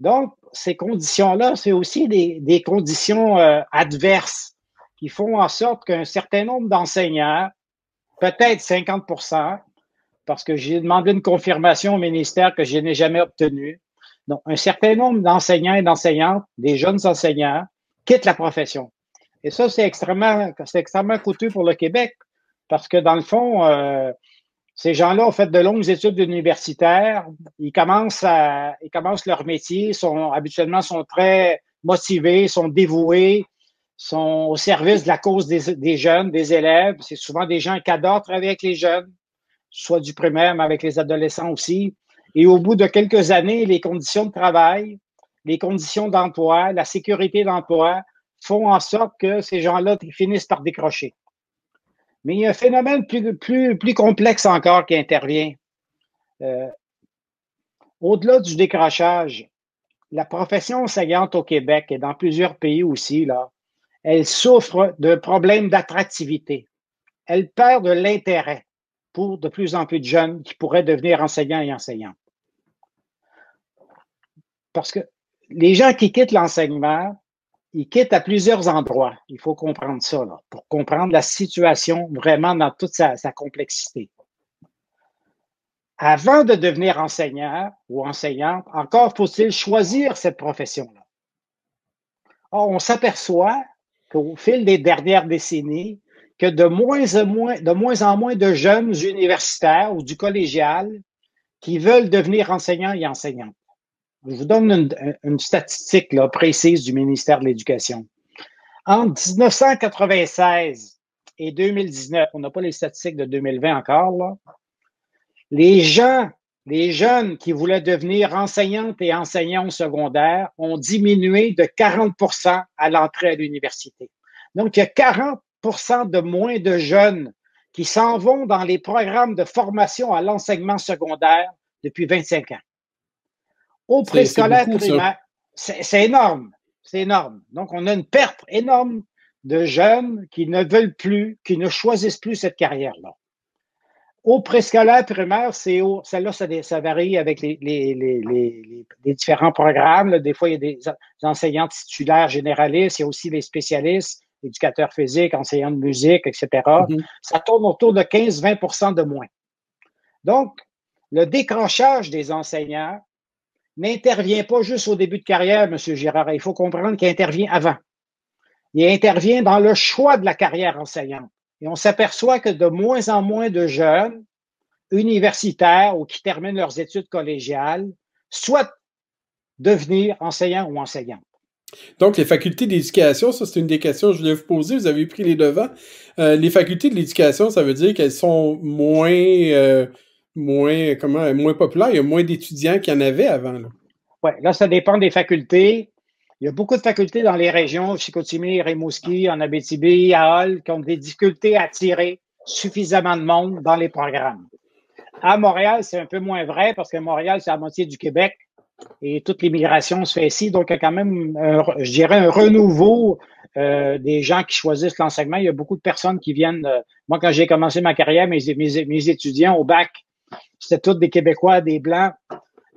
Donc, ces conditions-là, c'est aussi des, conditions euh, adverses qui font en sorte qu'un certain nombre d'enseignants, peut-être 50% parce que j'ai demandé une confirmation au ministère que je n'ai jamais obtenue, donc, un certain nombre d'enseignants et d'enseignantes, des jeunes enseignants, quittent la profession. Et ça, c'est extrêmement, c'est extrêmement coûteux pour le Québec parce que dans le fond, euh, ces gens-là ont fait de longues études universitaires. Ils commencent ils commencent leur métier, sont habituellement sont très motivés, sont dévoués, sont au service de la cause des, des jeunes, des élèves. C'est souvent des gens qui adorent travailler avec les jeunes, soit du primaire, mais avec les adolescents aussi. Et au bout de quelques années, les conditions de travail, les conditions d'emploi, la sécurité d'emploi font en sorte que ces gens-là finissent par décrocher. Mais il y a un phénomène plus, plus, plus complexe encore qui intervient. Euh, au-delà du décrochage, la profession enseignante au Québec et dans plusieurs pays aussi, là, elle souffre de problèmes d'attractivité. Elle perd de l'intérêt pour de plus en plus de jeunes qui pourraient devenir enseignants et enseignantes. Parce que les gens qui quittent l'enseignement, ils quittent à plusieurs endroits. Il faut comprendre ça, là, pour comprendre la situation vraiment dans toute sa, complexité. Avant de devenir enseignant ou enseignante, encore faut-il choisir cette profession-là. On s'aperçoit qu'au fil des dernières décennies, que de moins, en moins, de jeunes universitaires ou du collégial qui veulent devenir enseignants et enseignantes. Je vous donne une, statistique précise du ministère de l'Éducation. Entre 1996 et 2019, on n'a pas les statistiques de 2020 encore, là, les gens, les jeunes qui voulaient devenir enseignantes et enseignants secondaires ont diminué de 40% à l'entrée à l'université. Donc, il y a 40 de moins de jeunes qui s'en vont dans les programmes de formation à l'enseignement secondaire depuis 25 ans. Au préscolaire primaire, c'est énorme. C'est énorme. Donc, on a une perte énorme de jeunes qui ne veulent plus, qui ne choisissent plus cette carrière-là. Au préscolaire primaire, c'est celle-là, ça, varie avec les, différents programmes. Des fois, il y a des enseignants titulaires généralistes, il y a aussi les spécialistes, éducateurs physiques, enseignants de musique, etc. Mm-hmm. Ça tourne autour de 15-20% de moins. Donc, le décrochage des enseignants n'intervient pas juste au début de carrière, M. Girard. Il faut comprendre qu'il intervient avant. Il intervient dans le choix de la carrière enseignante. Et on s'aperçoit que de moins en moins de jeunes universitaires ou qui terminent leurs études collégiales souhaitent devenir enseignants ou enseignantes. Donc, les facultés d'éducation, ça, c'est une des questions que je voulais vous poser. Vous avez pris les devants. Euh, les facultés de l'éducation, ça veut dire qu'elles sont moins, euh, moins, populaires. Il y a moins d'étudiants qu'il y en avait avant. Oui, là, ça dépend des facultés. Il y a beaucoup de facultés dans les régions, Chicoutimi, Rimouski, en Abitibi, à qui ont des difficultés à attirer suffisamment de monde dans les programmes. À Montréal, c'est un peu moins vrai parce que Montréal, c'est la moitié du Québec et toute l'immigration se fait ici. Donc, il y a quand même, je dirais, un renouveau euh, des gens qui choisissent l'enseignement. Il y a beaucoup de personnes qui viennent. Euh, moi, quand j'ai commencé ma carrière, mes, mes, étudiants au bac, c'était tous des Québécois, des Blancs.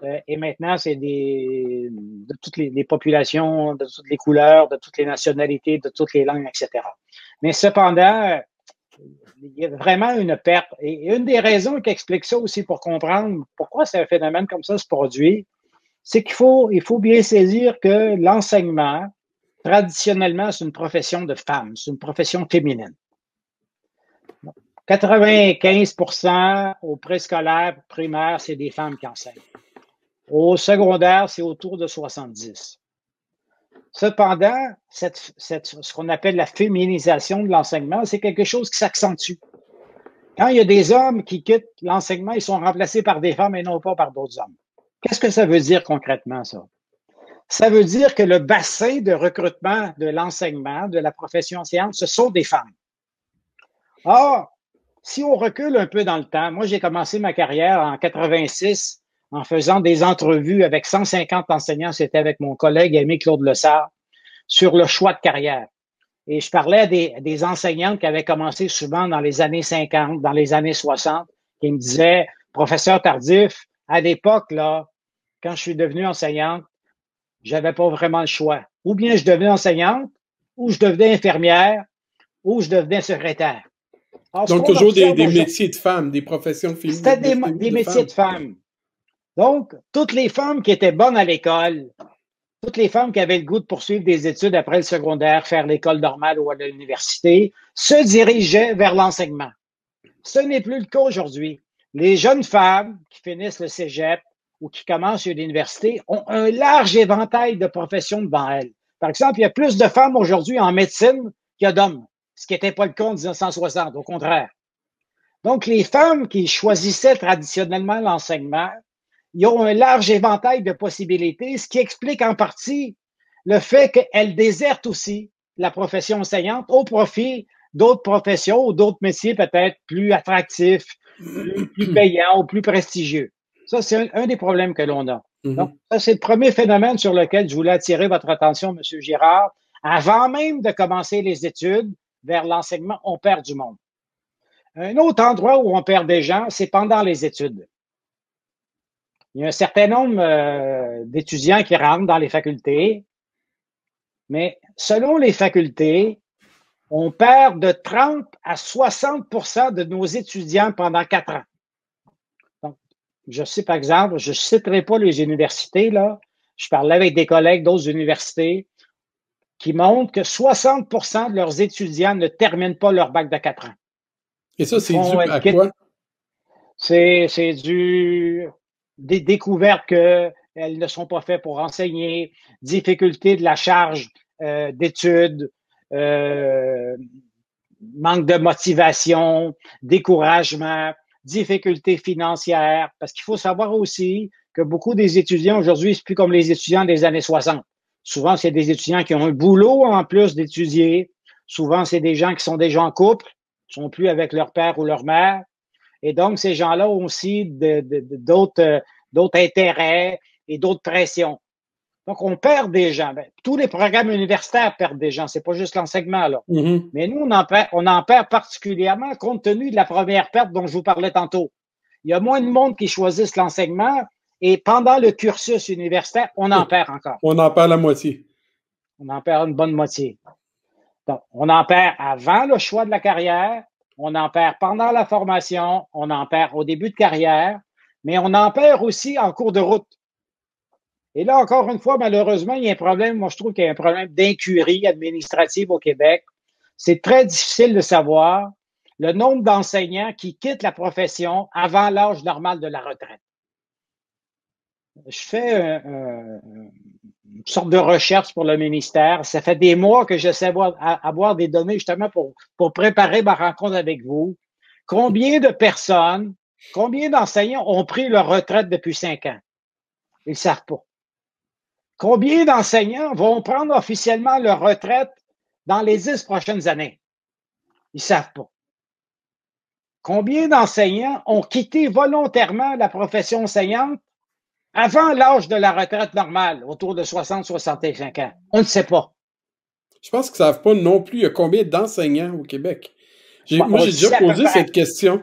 Euh, et maintenant, c'est des de toutes les, populations, de toutes les couleurs, de toutes les nationalités, de toutes les langues, etc. Mais cependant, il y a vraiment une perte. Et une des raisons qui explique ça aussi pour comprendre pourquoi c'est un phénomène comme ça se produit, c'est qu'il faut, il faut bien saisir que l'enseignement, traditionnellement, c'est une profession de femme, c'est une profession féminine. 95% au préscolaire primaire, c'est des femmes qui enseignent. Au secondaire, c'est autour de 70. Cependant, ce qu'on appelle la féminisation de l'enseignement, c'est quelque chose qui s'accentue. Quand il y a des hommes qui quittent l'enseignement, ils sont remplacés par des femmes et non pas par d'autres hommes. Qu'est-ce que ça veut dire concrètement, ça? Ça veut dire que le bassin de recrutement de l'enseignement, de la profession enseignante, ce sont des femmes. Or, si on recule un peu dans le temps, moi j'ai commencé ma carrière en 86 en faisant des entrevues avec 150 enseignants, c'était avec mon collègue Aimé Claude Lessard, sur le choix de carrière. Et je parlais à des, des, enseignantes qui avaient commencé souvent dans les années 50, dans les années 60, qui me disaient, professeur Tardif, à l'époque, là, quand je suis devenue enseignante, j'avais pas vraiment le choix. Ou bien je devenais enseignante, ou je devenais infirmière, ou je devenais secrétaire. Donc, toujours des, métiers de femmes, des professions féminines. C'était des, métiers de femmes. Donc, toutes les femmes qui étaient bonnes à l'école, toutes les femmes qui avaient le goût de poursuivre des études après le secondaire, faire l'école normale ou à l'université, se dirigeaient vers l'enseignement. Ce n'est plus le cas aujourd'hui. Les jeunes femmes qui finissent le cégep ou qui commencent à l'université ont un large éventail de professions devant elles. Par exemple, il y a plus de femmes aujourd'hui en médecine qu'il y a d'hommes, ce qui n'était pas le cas en 1960, au contraire. Donc, les femmes qui choisissaient traditionnellement l'enseignement, ils ont un large éventail de possibilités, ce qui explique en partie le fait qu'elles désertent aussi la profession enseignante au profit d'autres professions ou d'autres métiers peut-être plus attractifs, plus, payants ou plus prestigieux. Ça, c'est un, des problèmes que l'on a. Mm-hmm. Donc, ça, c'est le premier phénomène sur lequel je voulais attirer votre attention, M. Girard. Avant même de commencer les études vers l'enseignement, on perd du monde. Un autre endroit où on perd des gens, c'est pendant les études. Il y a un certain nombre euh, d'étudiants qui rentrent dans les facultés, mais selon les facultés, on perd de 30 à 60% de nos étudiants pendant quatre ans. Je sais, par exemple, je ne citerai pas les universités, là. Je parlais avec des collègues d'autres universités qui montrent que 60% de leurs étudiants ne terminent pas leur bac de quatre ans. Et ça, c'est dû à quoi? C'est du des découvertes qu'elles ne sont pas faites pour enseigner, difficulté de la charge euh, d'études, euh, manque de motivation, découragement, difficultés financières, parce qu'il faut savoir aussi que beaucoup des étudiants aujourd'hui, c'est plus comme les étudiants des années 60. Souvent, c'est des étudiants qui ont un boulot en plus d'étudier. Souvent, c'est des gens qui sont déjà en couple, sont plus avec leur père ou leur mère. Et donc, ces gens-là ont aussi d'autres d'autres intérêts et d'autres pressions. Donc, on perd des gens. Ben, tous les programmes universitaires perdent des gens. C'est pas juste l'enseignement, là. Mm-hmm. Mais nous, on en, perd, on en perd particulièrement compte tenu de la première perte dont je vous parlais tantôt. Il y a moins de monde qui choisissent l'enseignement et pendant le cursus universitaire, on en perd encore. On en perd la moitié. On en perd une bonne moitié. Donc, on en perd avant le choix de la carrière, on en perd pendant la formation, on en perd au début de carrière, mais on en perd aussi en cours de route. Et là, encore une fois, malheureusement, il y a un problème, moi je trouve qu'il y a un problème d'incurie administrative au Québec. C'est très difficile de savoir le nombre d'enseignants qui quittent la profession avant l'âge normal de la retraite. Je fais une sorte de recherche pour le ministère. Ça fait des mois que j'essaie d'avoir des données justement pour, pour préparer ma rencontre avec vous. Combien de personnes, combien d'enseignants ont pris leur retraite depuis cinq ans? Ils ne savent pas. Combien d'enseignants vont prendre officiellement leur retraite dans les dix prochaines années? Ils ne savent pas. Combien d'enseignants ont quitté volontairement la profession enseignante avant l'âge de la retraite normale, autour de 60-65 ans? On ne sait pas. Je pense qu'ils ne savent pas non plus il y a combien d'enseignants au Québec? moi, j'ai déjà posé cette question.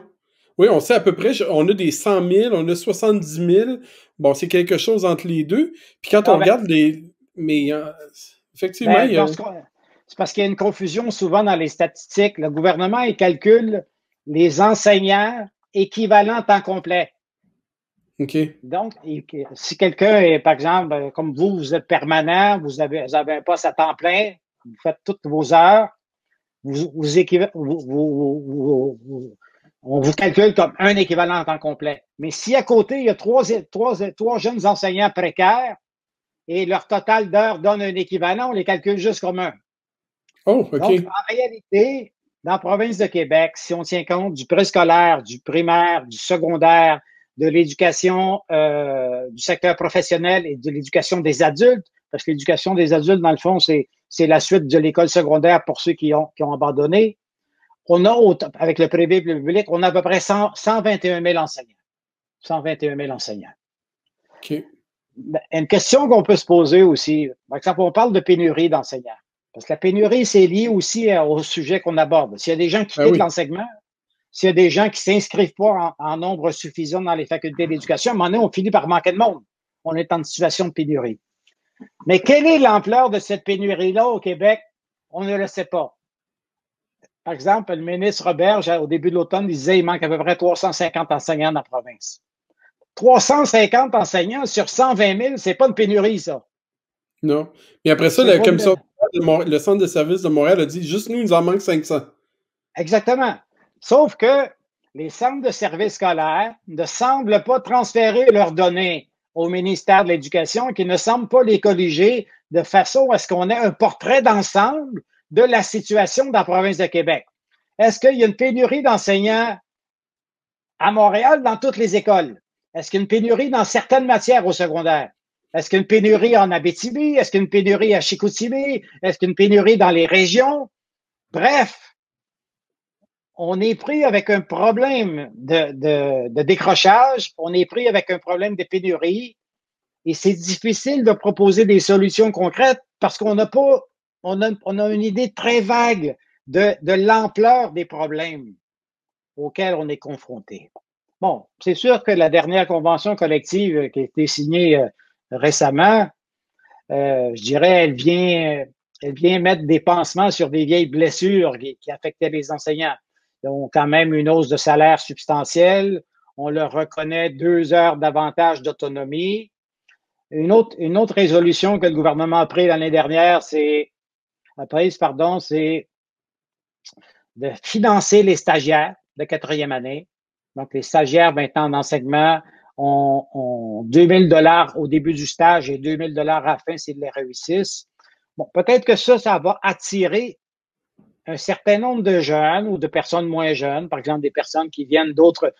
Oui, on sait à peu près, on a des 100 000, on a 70 000. Bon, c'est quelque chose entre les deux. Puis quand on ben regarde les. Mais euh, effectivement, ben, il y a. C'est parce qu'il y a une confusion souvent dans les statistiques. Le gouvernement, il calcule les enseignants équivalents temps complet. OK. Donc, si quelqu'un est, par exemple, euh, comme vous, vous êtes permanent, vous avez, vous avez un poste à temps plein, vous faites toutes vos heures, vous, vous, vous, on vous calcule comme un équivalent en temps complet. Mais si à côté, il y a trois, trois, trois jeunes enseignants précaires et leur total d'heures donne un équivalent, on les calcule juste comme un. Oh, OK. Donc, en réalité, dans la province de Québec, si on tient compte du préscolaire, du primaire, du secondaire, de l'éducation euh, du secteur professionnel et de l'éducation des adultes, parce que l'éducation des adultes, dans le fond, c'est, c'est la suite de l'école secondaire pour ceux qui ont, qui ont abandonné on a, avec le privé et le public, on a à peu près 121 000 enseignants. 121 000 enseignants. Ben, une question qu'on peut se poser aussi, par exemple, on parle de pénurie d'enseignants. Parce que la pénurie, c'est lié aussi euh, au sujet qu'on aborde. S'il y a des gens qui ben quittent l'enseignement, s'il y a des gens qui ne s'inscrivent pas en, nombre suffisant dans les facultés d'éducation, à un moment donné, on finit par manquer de monde. On est en situation de pénurie. Mais quelle est l'ampleur de cette pénurie-là au Québec? On ne le sait pas. Par exemple, le ministre Robert, au début de l'automne, disait qu'il manque à peu près 350 enseignants dans la province. 350 enseignants sur 120 000, c'est pas une pénurie, ça. Non. Et après ça, la commission, le centre de services de Montréal a dit juste nous, il nous en manque 500. Exactement. Sauf que les centres de services scolaires ne semblent pas transférer leurs données au ministère de l'Éducation, qui ne semble pas les colliger de façon à ce qu'on ait un portrait d'ensemble de la situation dans la province de Québec. Est-ce qu'il y a une pénurie d'enseignants à Montréal dans toutes les écoles? Est-ce qu'il y a une pénurie dans certaines matières au secondaire? Est-ce qu'il y a une pénurie en Abitibi? Est-ce qu'il y a une pénurie à Chicoutimi? Est-ce qu'il y a une pénurie dans les régions? Bref, on est pris avec un problème de, décrochage, on est pris avec un problème de pénurie, et c'est difficile de proposer des solutions concrètes parce qu'on n'a pas, on a, on a, une idée très vague de, de l'ampleur des problèmes auxquels on est confronté. Bon, c'est sûr que la dernière convention collective qui a été signée euh, récemment, euh, je dirais, elle vient, elle vient mettre des pansements sur des vieilles blessures qui, affectaient les enseignants. Ils ont quand même une hausse de salaire substantielle. On leur reconnaît deux heures davantage d'autonomie. Une autre, une autre résolution que le gouvernement a prise l'année dernière, c'est, prise, pardon, c'est de financer les stagiaires de quatrième année. Donc, les stagiaires maintenant en enseignement ont, ont 2000 dollars au début du stage et 2000 dollars à la fin s'ils les réussissent. Bon, peut-être que ça, ça va attirer un certain nombre de jeunes ou de personnes moins jeunes, par exemple des personnes qui viennent d'autres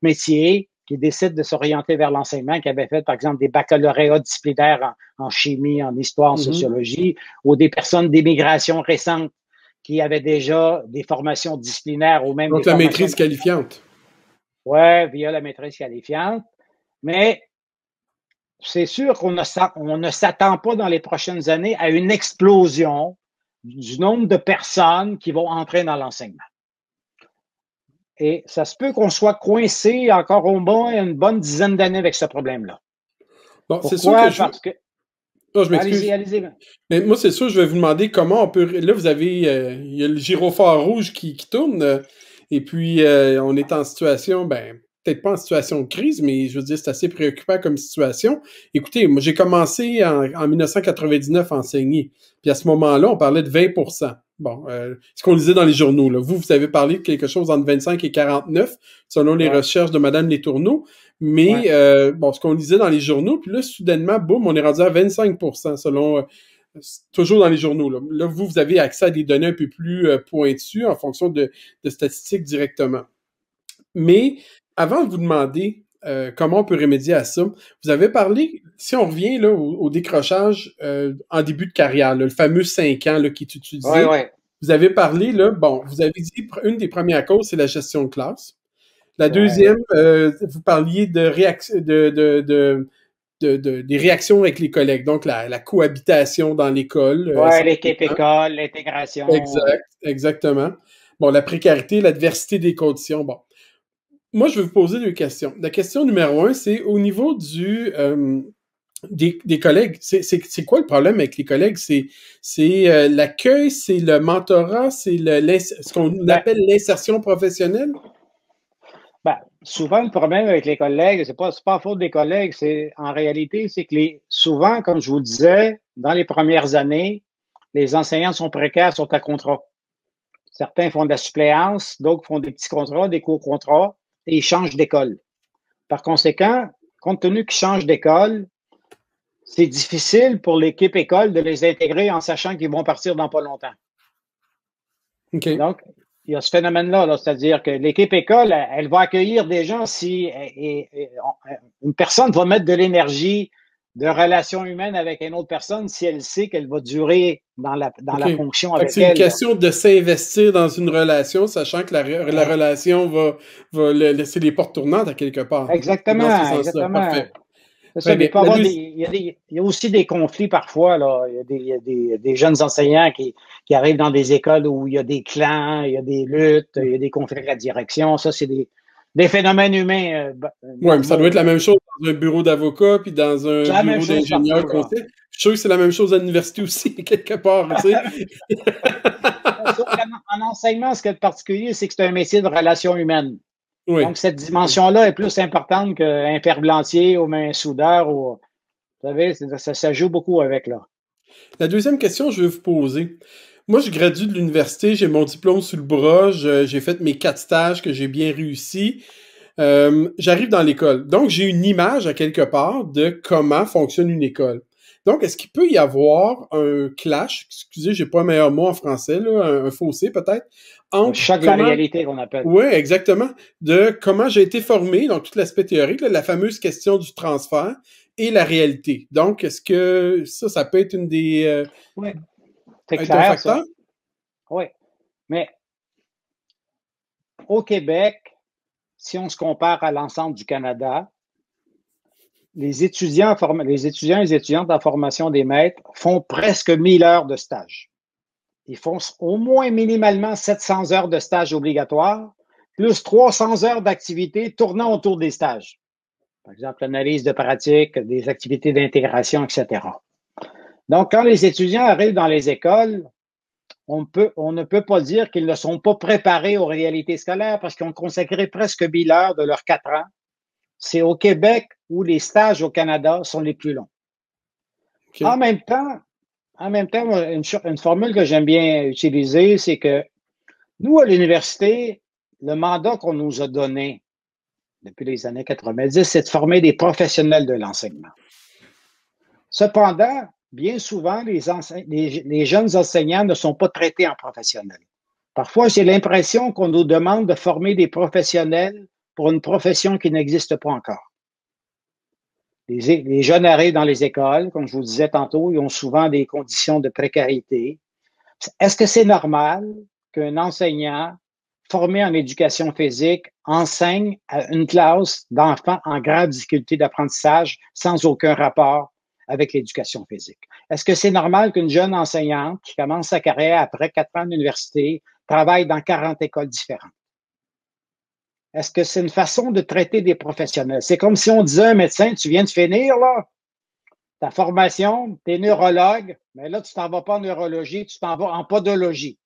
métiers, qui décident de s'orienter vers l'enseignement, qui avaient fait, par exemple, des baccalauréats disciplinaires en, chimie, en histoire, en mm-hmm. sociologie, ou des personnes d'immigration récentes qui avaient déjà des formations disciplinaires ou même. Donc la maîtrise qualifiante. Oui, via la maîtrise qualifiante. Mais c'est sûr qu'on ne s'attend pas dans les prochaines années à une explosion du nombre de personnes qui vont entrer dans l'enseignement. Et ça se peut qu'on soit coincé encore au moins une bonne dizaine d'années avec ce problème-là. Bon, c'est sûr que je... Parce que... je m'excuse. Allez-y, Mais moi, c'est sûr, je vais vous demander comment on peut. Là, vous avez. Euh, il y a le gyrophare rouge qui, tourne. Euh, et puis, euh, on est en situation, ben, peut-être pas en situation de crise, mais je veux dire, c'est assez préoccupant comme situation. Écoutez, moi, j'ai commencé en, 1999 à enseigner. Puis à ce moment-là, on parlait de 20 Bon, euh, ce qu'on lisait dans les journaux. Là. Vous, vous avez parlé de quelque chose entre 25 et 49, selon les recherches de Madame Letourneau. Mais euh, bon, ce qu'on lisait dans les journaux, puis là, soudainement, boum, on est rendu à 25% selon euh, toujours dans les journaux. Là. là. vous, vous avez accès à des données un peu plus pointues en fonction de, de statistiques directement. Mais avant de vous demander euh, comment on peut remédier à ça, vous avez parlé, si on revient là, au, décrochage euh, en début de carrière, le fameux 5 ans là, qui est utilisé. Vous avez parlé, là, bon, vous avez dit une des premières causes, c'est la gestion de classe. La deuxième, euh, vous parliez de, réaction, de, de, de, des réactions avec les collègues, donc la, cohabitation dans l'école. Oui, l'équipe école, l'intégration. Exact, exactement. Bon, la précarité, l'adversité des conditions. Bon, moi, je vais vous poser deux questions. La question numéro un, c'est au niveau du euh, des, collègues. C'est quoi le problème avec les collègues? C'est euh, l'accueil, c'est le mentorat, c'est ce qu'on ben appelle l'insertion professionnelle? Ben, souvent, le problème avec les collègues, c'est pas, pas faute des collègues, c'est en réalité, c'est que les, souvent, comme je vous disais, dans les premières années, les enseignants sont précaires, sont à contrat. Certains font de la suppléance, d'autres font des petits contrats, des courts contrats et ils changent d'école. Par conséquent, compte tenu qu'ils changent d'école, c'est difficile pour l'équipe école de les intégrer en sachant qu'ils vont partir dans pas longtemps. Donc, il y a ce phénomène-là, -là, c'est à dire que l'équipe école, elle, va accueillir des gens si une personne va mettre de l'énergie de relation humaine avec une autre personne si elle sait qu'elle va durer dans la, dans la fonction avec elle. C'est une question de s'investir dans une relation, sachant que la, la relation va, va laisser les portes tournantes à quelque part. Exactement, exactement. il, y a aussi des conflits parfois. Là. Il, y a des, il y a des, jeunes enseignants qui, qui, arrivent dans des écoles où il y a des clans, il y a des luttes, il y a des conflits à direction. Ça, c'est des, des phénomènes humains. Euh, euh, oui, mais ça doit être la même chose dans un bureau d'avocat puis dans un bureau d'ingénieur. Je suis sûr que c'est la même chose à l'université aussi, quelque part. Tu sais. en enseignement, ce qui est particulier, c'est que c'est un métier de relations humaines. Donc, cette dimension-là est plus importante qu'un ferblantier ou un soudeur. Ou, vous savez, ça, ça joue beaucoup avec là. La deuxième question, je vais vous poser. Moi, je gradue de l'université, j'ai mon diplôme sous le bras, j'ai fait mes quatre stages que j'ai bien réussi. Euh, j'arrive dans l'école. Donc, j'ai une image à quelque part de comment fonctionne une école. Donc, est-ce qu'il peut y avoir un clash, excusez, j'ai pas un meilleur mot en français, là, un, fossé peut-être, entre chaque la réalité qu'on appelle. Oui, exactement. De comment j'ai été formé, donc tout l'aspect théorique, la fameuse question du transfert et la réalité. Donc, est-ce que ça, ça peut être une des, euh, c'est clair. Ça. Oui. Mais au Québec, si on se compare à l'ensemble du Canada, les étudiants, les étudiants et les étudiantes en formation des maîtres font presque 1000 heures de stage. Ils font au moins minimalement 700 heures de stage obligatoire, plus 300 heures d'activité tournant autour des stages. Par exemple, l'analyse de pratique, des activités d'intégration, etc. Donc, quand les étudiants arrivent dans les écoles, on, peut, on ne peut pas dire qu'ils ne sont pas préparés aux réalités scolaires parce qu'ils ont consacré presque 1000 heures de leurs quatre ans. C'est au Québec où les stages au Canada sont les plus longs. En même temps, en même temps, une, une formule que j'aime bien utiliser, c'est que nous, à l'université, le mandat qu'on nous a donné depuis les années 90, c'est de former des professionnels de l'enseignement. Cependant, bien souvent, les, jeunes enseignants ne sont pas traités en professionnels. Parfois, j'ai l'impression qu'on nous demande de former des professionnels pour une profession qui n'existe pas encore. Les, les, jeunes arrivent dans les écoles, comme je vous disais tantôt, ils ont souvent des conditions de précarité. Est-ce que c'est normal qu'un enseignant formé en éducation physique enseigne à une classe d'enfants en grave difficulté d'apprentissage sans aucun rapport avec l'éducation physique. Est-ce que c'est normal qu'une jeune enseignante qui commence sa carrière après quatre ans d'université travaille dans 40 écoles différentes? Est-ce que c'est une façon de traiter des professionnels? C'est comme si on disait à un médecin, tu viens de finir, là, ta formation, tu es neurologue, mais là, tu t'en vas pas en neurologie, tu t'en vas en podologie.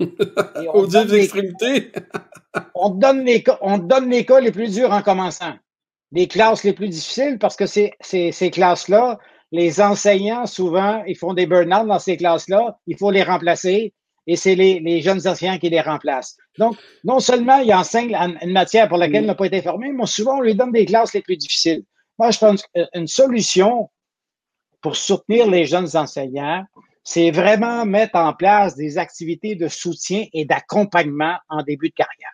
Aux deux extrémités. on, te donne les, on te donne les cas les plus durs en commençant les classes les plus difficiles parce que ces, ces, classes-là, les enseignants, souvent, ils font des burn-out dans ces classes-là, il faut les remplacer et c'est les, les, jeunes enseignants qui les remplacent. Donc, non seulement ils enseignent une matière pour laquelle ils n'ont pas été formés, mais souvent, on lui donne des classes les plus difficiles. Moi, je pense qu'une solution pour soutenir les jeunes enseignants, c'est vraiment mettre en place des activités de soutien et d'accompagnement en début de carrière.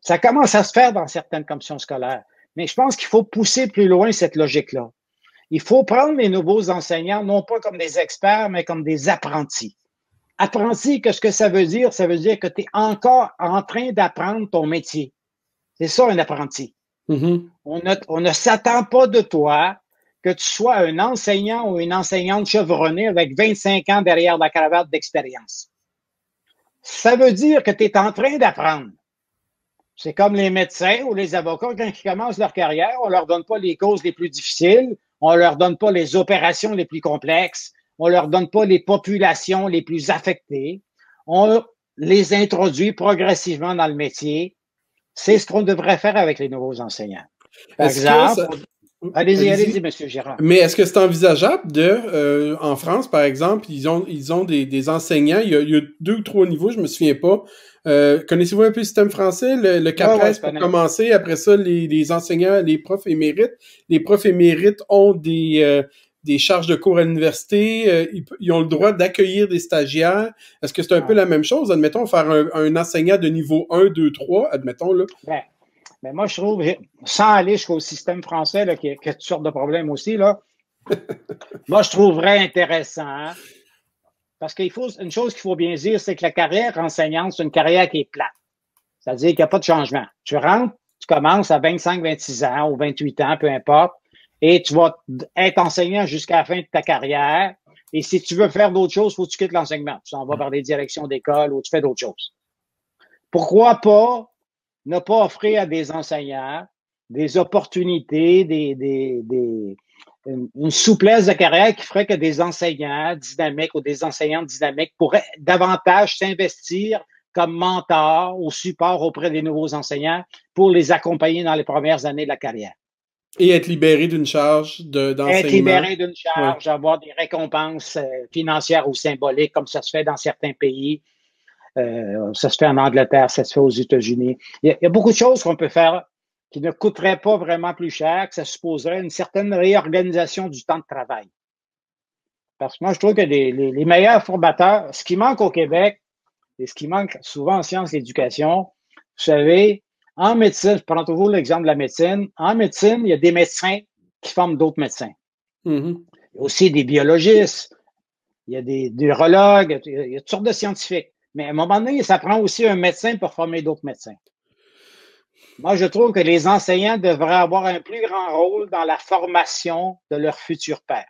Ça commence à se faire dans certaines commissions scolaires. Mais je pense qu'il faut pousser plus loin cette logique-là. Il faut prendre les nouveaux enseignants, non pas comme des experts, mais comme des apprentis. Apprenti, qu'est-ce que ça veut dire? Ça veut dire que tu es encore en train d'apprendre ton métier. C'est ça, un apprenti. Mm-hmm. On ne, on ne s'attend pas de toi que tu sois un enseignant ou une enseignante chevronnée avec 25 ans derrière la cravate d'expérience. Ça veut dire que tu es en train d'apprendre. C'est comme les médecins ou les avocats, quand ils commencent leur carrière, on leur donne pas les causes les plus difficiles, on leur donne pas les opérations les plus complexes, on leur donne pas les populations les plus affectées. On les introduit progressivement dans le métier. C'est ce qu'on devrait faire avec les nouveaux enseignants. Par exemple, Allez-y, allez-y, Monsieur Gérard. Mais est-ce que c'est envisageable de, euh, en France, par exemple, ils ont, ils ont des, des enseignants, il y, a, il y, a, deux ou trois niveaux, je me souviens pas, euh, connaissez-vous un peu le système français? Le, le CAPRES pour commencer. Après ça, les, les, enseignants, les profs émérites. Les profs émérites ont des, euh, des charges de cours à l'université. Euh, ils, ont le droit d'accueillir des stagiaires. Est-ce que c'est un peu la même chose? Admettons, faire un, un, enseignant de niveau 1, 2, 3, admettons, là. Ben, ben moi, je trouve, sans aller jusqu'au système français, là, qui, a, qui a toutes sortes de problèmes aussi, là, moi, je trouverais intéressant hein, parce qu'il faut, une chose qu'il faut bien dire, c'est que la carrière enseignante, c'est une carrière qui est plate. C'est-à-dire qu'il n'y a pas de changement. Tu rentres, tu commences à 25, 26 ans ou 28 ans, peu importe, et tu vas être enseignant jusqu'à la fin de ta carrière. Et si tu veux faire d'autres choses, il faut que tu quittes l'enseignement. Tu t'en vas par des directions d'école ou tu fais d'autres choses. Pourquoi pas ne pas offrir à des enseignants des opportunités, des, des, des, une, souplesse de carrière qui ferait que des enseignants dynamiques ou des enseignantes dynamiques pourraient davantage s'investir comme mentor ou support auprès des nouveaux enseignants pour les accompagner dans les premières années de la carrière. Et être libéré d'une charge d'enseignement. être libéré d'une charge, avoir des récompenses euh, financières ou symboliques, comme ça se fait dans certains pays. Euh, ça se fait en Angleterre, ça se fait aux États-Unis. Il, il, y a beaucoup de choses qu'on peut faire qui ne coûterait pas vraiment plus cher, que ça supposerait une certaine réorganisation du temps de travail. Parce que moi, je trouve que les, les, meilleurs formateurs, ce qui manque au Québec, et ce qui manque souvent en sciences d'éducation, vous savez, en médecine, je prends toujours l'exemple de la médecine, en médecine, il y a des médecins qui forment d'autres médecins. Mm-hmm. Il y a aussi des biologistes, il y a des, des neurologues, il y a toutes sortes de scientifiques. Mais à un moment donné, ça prend aussi un médecin pour former d'autres médecins. Moi, je trouve que les enseignants devraient avoir un plus grand rôle dans la formation de leurs futurs pères.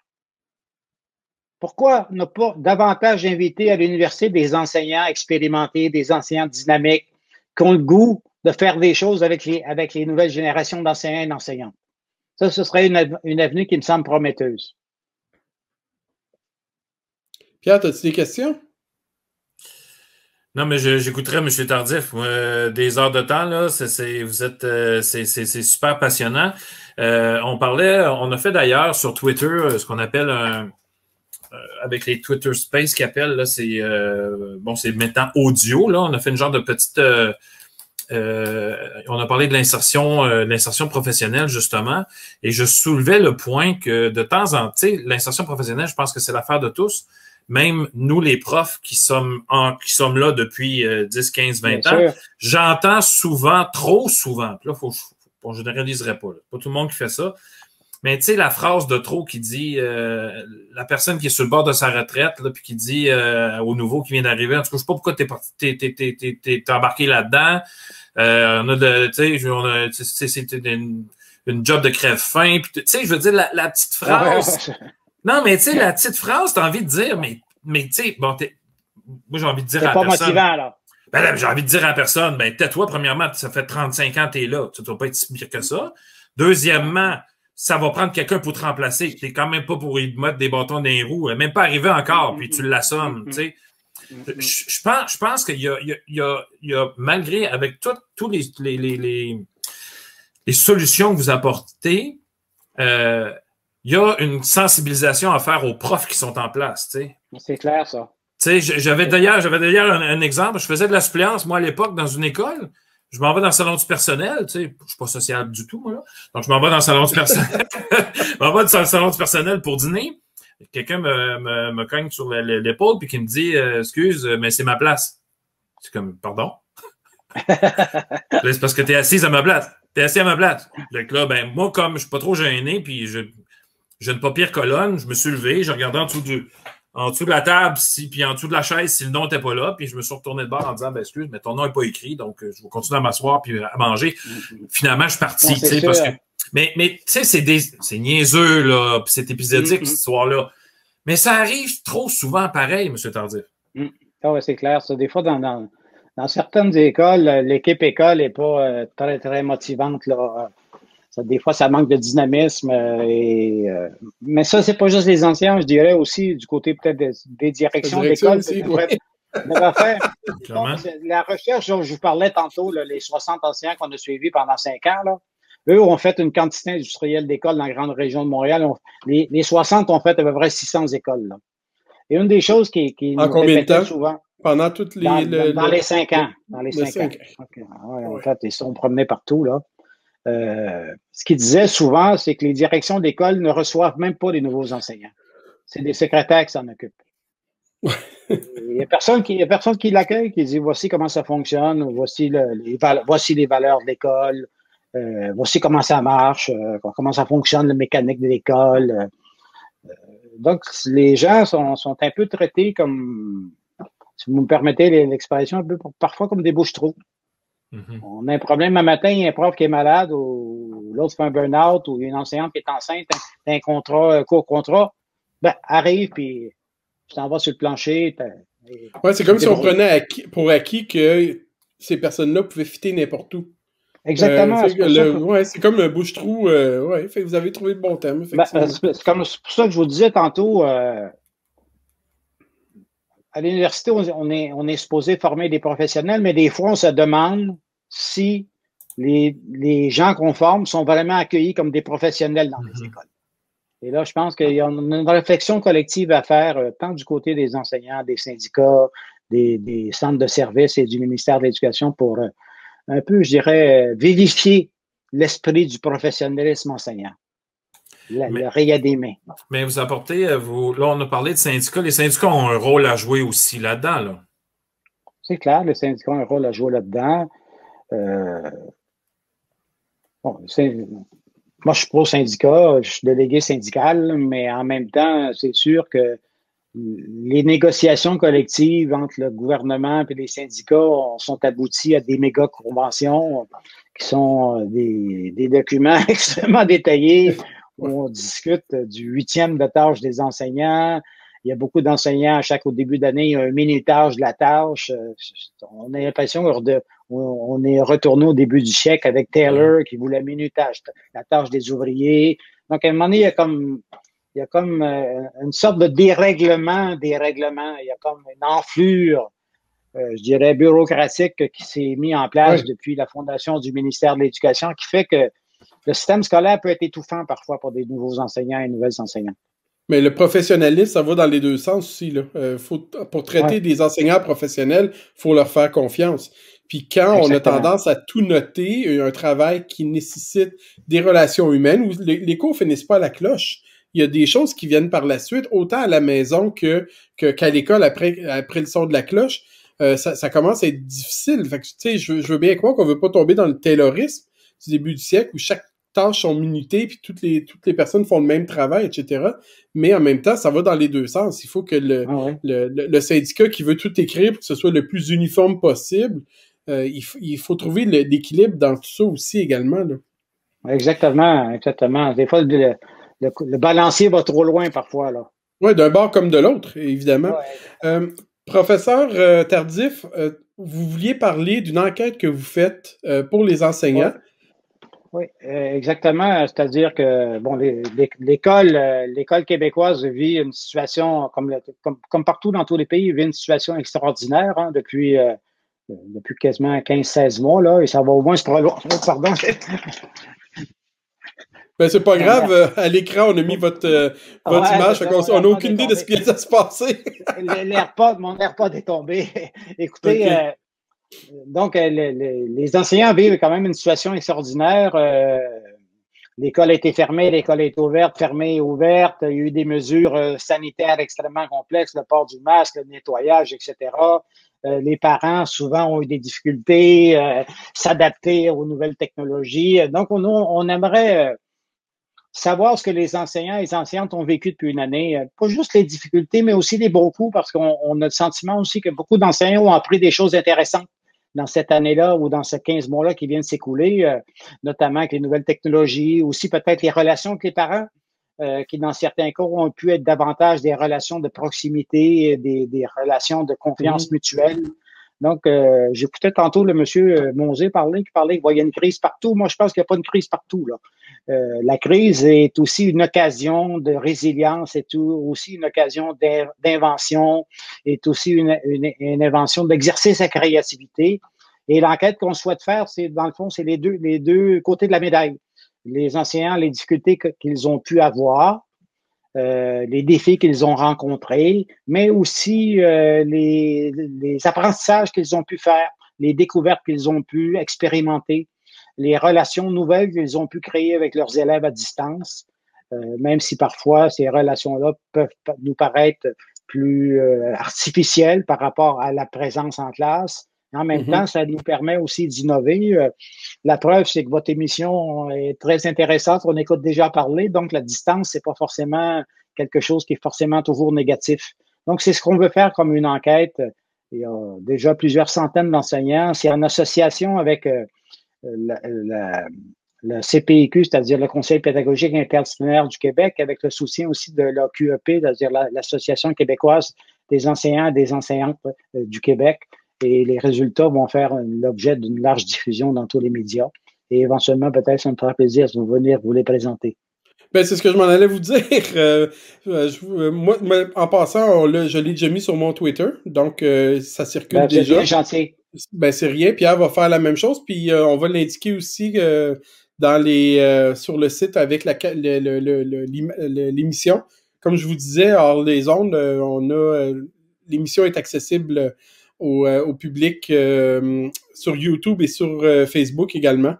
Pourquoi ne pas davantage inviter à l'université des enseignants expérimentés, des enseignants dynamiques, qui ont le goût de faire des choses avec les, avec les nouvelles générations d'enseignants et d'enseignantes? Ça, ce serait une, une avenue qui me semble prometteuse. Pierre, as-tu des questions? Non, mais j'écouterai M. Tardif. des heures de temps, là, c'est, euh, super passionnant. Euh, on parlait, on a fait d'ailleurs sur Twitter euh, ce qu'on appelle un, avec les Twitter Space qui appellent, là, c'est, bon, c'est maintenant audio, là. On a fait une genre de petite, on a parlé de l'insertion, l'insertion professionnelle, justement. Et je soulevais le point que de temps en temps, l'insertion professionnelle, je pense que c'est l'affaire de tous même nous, les profs qui sommes, en, qui sommes là depuis 10, 15, 20 ans, j'entends souvent, trop souvent, là, faut, bon, je ne généraliserai pas, pas tout le monde qui fait ça, mais tu sais, la phrase de trop qui dit euh, la personne qui est sur le bord de sa retraite, là, puis qui dit euh, au nouveau qui vient d'arriver, en tout cas, je sais pas pourquoi t'es es, es, embarqué là-dedans. Euh, on a de, tu sais, c'est une, une job de crève-faim. Tu sais, je veux dire, la, la petite phrase. Non, mais tu sais, la petite phrase, t'as envie de dire, mais, mais tu sais, bon, moi, j'ai envie de dire à pas personne. motivant, là. Ben, j'ai envie de dire à personne, ben, tais-toi, premièrement, ça fait 35 ans que t'es là. Tu dois pas être si pire que ça. Deuxièmement, ça va prendre quelqu'un pour te remplacer. T'es quand même pas pour y mettre des bâtons dans les roues. Même pas arrivé encore, puis tu l'assommes, tu sais. Je, pense, je pense qu'il y a, il y, a, il y a, malgré, avec tous les, les, les, les, solutions que vous apportez, euh, il y a une sensibilisation à faire aux profs qui sont en place. C'est clair, ça. J'avais d'ailleurs, j'avais d'ailleurs un, exemple. Je faisais de la suppléance, moi, à l'époque, dans une école. Je m'en vais dans le salon du personnel. Je ne suis pas social du tout, moi. Là. Donc, je m'en vais dans le salon du personnel. je m'en vais dans le salon du personnel pour dîner. Quelqu'un me, me, me, cogne sur l'épaule puis qui me dit euh, Excuse, mais c'est ma place. C'est comme Pardon? c'est parce que tu es assise à ma place. Tu es assis à ma place. Donc là, ben, moi, comme je suis pas trop gêné, puis je j'ai une paupière colonne, je me suis levé, j'ai regardé en dessous, de, en dessous de la table, si, puis en dessous de la chaise si le nom n'était pas là, puis je me suis retourné de bord en disant ben, excuse, mais ton nom n'est pas écrit, donc euh, je vais continuer à m'asseoir puis à manger. Finalement, je suis parti, tu sais, parce que. Mais, mais tu sais, c'est, des, c'est niaiseux, là, puis c'est épisodique, cette histoire-là. Mais ça arrive trop souvent pareil, M. Tardif. Mm. Ah c'est clair. Ça. Des fois, dans, dans, dans certaines écoles, l'équipe école n'est pas euh, très, très motivante. Là des fois, ça manque de dynamisme. Euh, et, euh, mais ça, c'est pas juste les anciens, je dirais aussi du côté peut-être des, directions d'école. la recherche dont je vous parlais tantôt, les 60 anciens qu'on a suivis pendant cinq ans, là, eux ont fait une quantité industrielle d'écoles dans la grande région de Montréal. les, 60 ont fait à peu près 600 écoles. Là. Et une des choses qui, qui en combien de temps? souvent. Pendant toutes les. Dans, les cinq ans. Dans les cinq, ans. En fait, ils sont promenés partout, là. Euh, ce qu'il disait souvent, c'est que les directions d'école ne reçoivent même pas les nouveaux enseignants. C'est des secrétaires qui s'en occupent. Il n'y a personne qui, personne qui l'accueille, qui dit voici comment ça fonctionne, voici, les, voici les valeurs de l'école, euh, voici comment ça marche, euh, comment ça fonctionne, la mécanique de l'école. donc, les gens sont, sont, un peu traités comme, si vous me permettez l'expression, un peu parfois comme des bouches-trous. Mm-hmm. On a un problème un matin, il y a un prof qui est malade, ou l'autre fait un burn-out, ou une enseignante qui est enceinte, un, contrat, un court contrat. Ben, arrive, puis tu t'en vas sur le plancher. Ouais, c'est comme si on prenait pour acquis que ces personnes-là pouvaient fitter n'importe où. Exactement. Euh, ouais, c'est comme un bouche-trou. Euh, ouais, vous avez trouvé le bon thème. Ben, c'est comme pour ça que je vous disais tantôt, euh, à l'université, on est, on est supposé former des professionnels, mais des fois, on se demande si les, les gens qu'on forme sont vraiment accueillis comme des professionnels dans les mm-hmm. écoles. Et là, je pense qu'il y a une réflexion collective à faire, euh, tant du côté des enseignants, des syndicats, des, des centres de services et du ministère de l'Éducation pour euh, un peu, je dirais, euh, vivifier l'esprit du professionnalisme enseignant mais, Mais vous apportez, euh, vous, là, on a parlé de syndicats. Les syndicats ont un rôle à jouer aussi là-dedans. Là. C'est clair, les syndicats ont un rôle à jouer là-dedans. Euh, moi, je suis pro-syndicat, je suis délégué syndical, mais en même temps, c'est sûr que les négociations collectives entre le gouvernement et les syndicats sont abouties à des méga conventions qui sont des, des documents extrêmement détaillés où on discute du huitième de tâche des enseignants. Il y a beaucoup d'enseignants à chaque au début d'année, il y a un minutage de la tâche. On a l'impression qu'on est retourné au début du siècle avec Taylor qui voulait minutage, la tâche des ouvriers. Donc, à un moment donné, il y a comme il y a comme euh, une sorte de dérèglement des règlements. Il y a comme une enflure, euh, je dirais, bureaucratique qui s'est mis en place depuis la fondation du ministère de l'Éducation qui fait que le système scolaire peut être étouffant parfois pour des nouveaux enseignants et nouvelles enseignantes. Mais le professionnalisme, ça va dans les deux sens aussi. Là. Euh, faut, pour traiter des enseignants professionnels, il faut leur faire confiance. Puis quand on a tendance à tout noter, un travail qui nécessite des relations humaines, où les, les cours finissent pas à la cloche il y a des choses qui viennent par la suite, autant à la maison que qu'à l'école après, après le son de la cloche. Euh, ça, commence à être difficile. Fait que, je, je veux bien croire qu'on veut pas tomber dans le taylorisme du début du siècle où chaque tâche sont minutées puis toutes les, toutes les personnes font le même travail, etc. Mais en même temps, ça va dans les deux sens. Il faut que le, ah le, le, syndicat qui veut tout écrire pour que ce soit le plus uniforme possible, euh, il, il, faut trouver l'équilibre dans tout ça aussi également. Là. Exactement, exactement. Des fois, le, le, balancier va trop loin parfois. là. Oui, d'un bord comme de l'autre, évidemment. Euh, professeur euh, Tardif, vous vouliez parler d'une enquête que vous faites pour les enseignants. Oui, exactement. C'est-à-dire que bon, l'école, l'école québécoise vit une situation comme, comme, partout dans tous les pays, vit une situation extraordinaire hein, depuis depuis quasiment 15-16 mois là, et ça va au moins se prolonger. Pardon, ben, c'est pas grave, euh, à l'écran, on a mis votre, euh, votre image, on n'a aucune idée de ce qui va se passer. L'AirPod, mon AirPod est tombé. Écoutez, euh, donc, les enseignants vivent quand même une situation extraordinaire. l'école a été fermée, l'école été ouverte, fermée, ouverte. Il y a eu des mesures sanitaires extrêmement complexes, le port du masque, le nettoyage, etc. les parents, souvent, ont eu des difficultés, s'adapter aux nouvelles technologies. Donc, on, aimerait savoir ce que les enseignants et les enseignantes ont vécu depuis une année. Euh, pas juste les difficultés, mais aussi les bons coups, parce qu'on a le sentiment aussi que beaucoup d'enseignants ont appris des choses intéressantes dans cette année-là ou dans ces 15 mois-là qui viennent s'écouler, euh, notamment avec les nouvelles technologies, aussi peut-être les relations avec les parents, euh, qui dans certains cas ont pu être davantage des relations de proximité, des, des relations de confiance mutuelle. Donc, euh, j'écoutais tantôt le monsieur Monzé parler, qui parlait qu'il voyait une crise partout. Moi, je pense qu'il n'y a pas une crise partout. Là. Euh, la crise est aussi une occasion de résilience, est aussi une occasion d'invention, est aussi une, une, invention d'exercer sa créativité. Et l'enquête qu'on souhaite faire, c'est dans le fond, c'est les deux, les deux côtés de la médaille. Les enseignants, les difficultés qu'ils ont pu avoir, euh, les défis qu'ils ont rencontrés, mais aussi euh, les, les apprentissages qu'ils ont pu faire, les découvertes qu'ils ont pu expérimenter les relations nouvelles qu'ils ont pu créer avec leurs élèves à distance, euh, même si parfois ces relations-là peuvent nous paraître plus artificielles par rapport à la présence en classe. En même mm-hmm. temps, ça nous permet aussi d'innover. Euh, la preuve, c'est que votre émission est très intéressante. On écoute déjà parler, donc la distance, c'est pas forcément quelque chose qui est forcément toujours négatif. Donc, c'est ce qu'on veut faire comme une enquête. Il y a déjà plusieurs centaines d'enseignants. C'est en association avec la, le CPIQ, c'est-à-dire le Conseil pédagogique interdisciplinaire du Québec, avec le soutien aussi de la QEP, c'est-à-dire l'Association québécoise des enseignants et des enseignantes euh, du Québec. Et les résultats vont faire l'objet d'une large diffusion dans tous les médias. Et éventuellement, peut-être, ça me fera plaisir de venir vous les présenter. Ben, c'est ce que je m'en allais vous dire. Euh, euh, moi, en passant, je l'ai déjà mis sur mon Twitter, donc ça circule ben, déjà. Bien gentil. Ben, c'est rien. Pierre va faire la même chose. Puis euh, on va l'indiquer aussi euh, dans les, euh, sur le site avec l'émission. Comme je vous disais, hors les ondes, on a l'émission est accessible au, au public sur YouTube et sur Facebook également.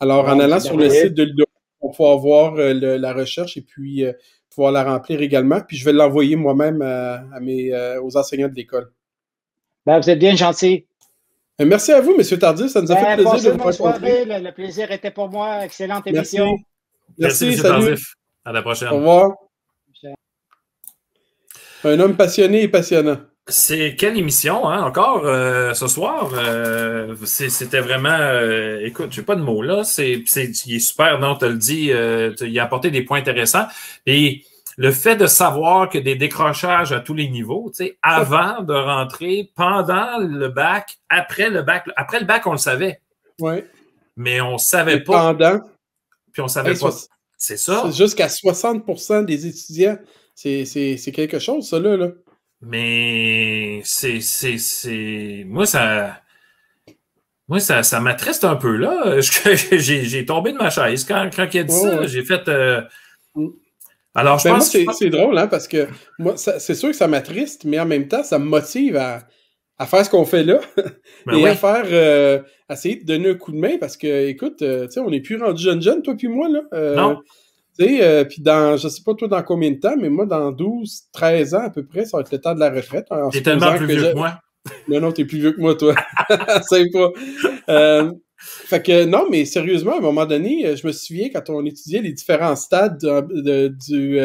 Alors, en allant sur le site de l'UDO, on va voir la recherche et puis pouvoir la remplir également. Puis je vais l'envoyer moi-même à, mes, aux enseignants de l'école. Ben, vous êtes bien gentil. Euh, merci à vous, M. Tardif. Ça nous a fait ben, plaisir de vous soirée. Le, le, plaisir était pour moi. Excellente émission. Merci, Merci, Merci M. Tardif. À la prochaine. Au revoir. Un homme passionné et passionnant. C'est quelle émission, hein, encore euh, ce soir? Euh, c'était vraiment. Euh, écoute, j'ai pas de mots là. C'est, il est super, non, tu le dit. il a apporté des points intéressants. Et le fait de savoir que des décrochages à tous les niveaux, tu sais, avant de rentrer, pendant le bac, après le bac. Après le bac, on le savait. Oui. Mais on savait pas. Pendant. Puis on savait pas. C'est ça. Jusqu'à 60% des étudiants. C'est quelque chose, ça, là. là. Mais c'est, c'est, c'est, moi, ça, moi, ça, ça m'attriste un peu, là. j'ai, j'ai tombé de ma chaise quand, quand il a dit ça. J'ai fait, euh, mm. alors, je ben, pense moi, c'est, drôle, hein, parce que moi, c'est sûr que ça m'attriste, mais en même temps, ça me motive à, à faire ce qu'on fait là ben et à faire, euh, essayer de donner un coup de main parce que, écoute, euh, tu sais, on n'est plus rendu jeune jeune, toi puis moi, là. non. Euh, puis dans, je sais pas toi dans combien de temps, mais moi, dans 12, 13 ans à peu près, ça va être le temps de la retraite. T'es tellement plus vieux que moi. Non, non, t'es plus vieux que moi, toi. C'est pas. Euh, fait que non, mais sérieusement, à un moment donné, euh, je me souviens quand on étudiait les différents stades de, du,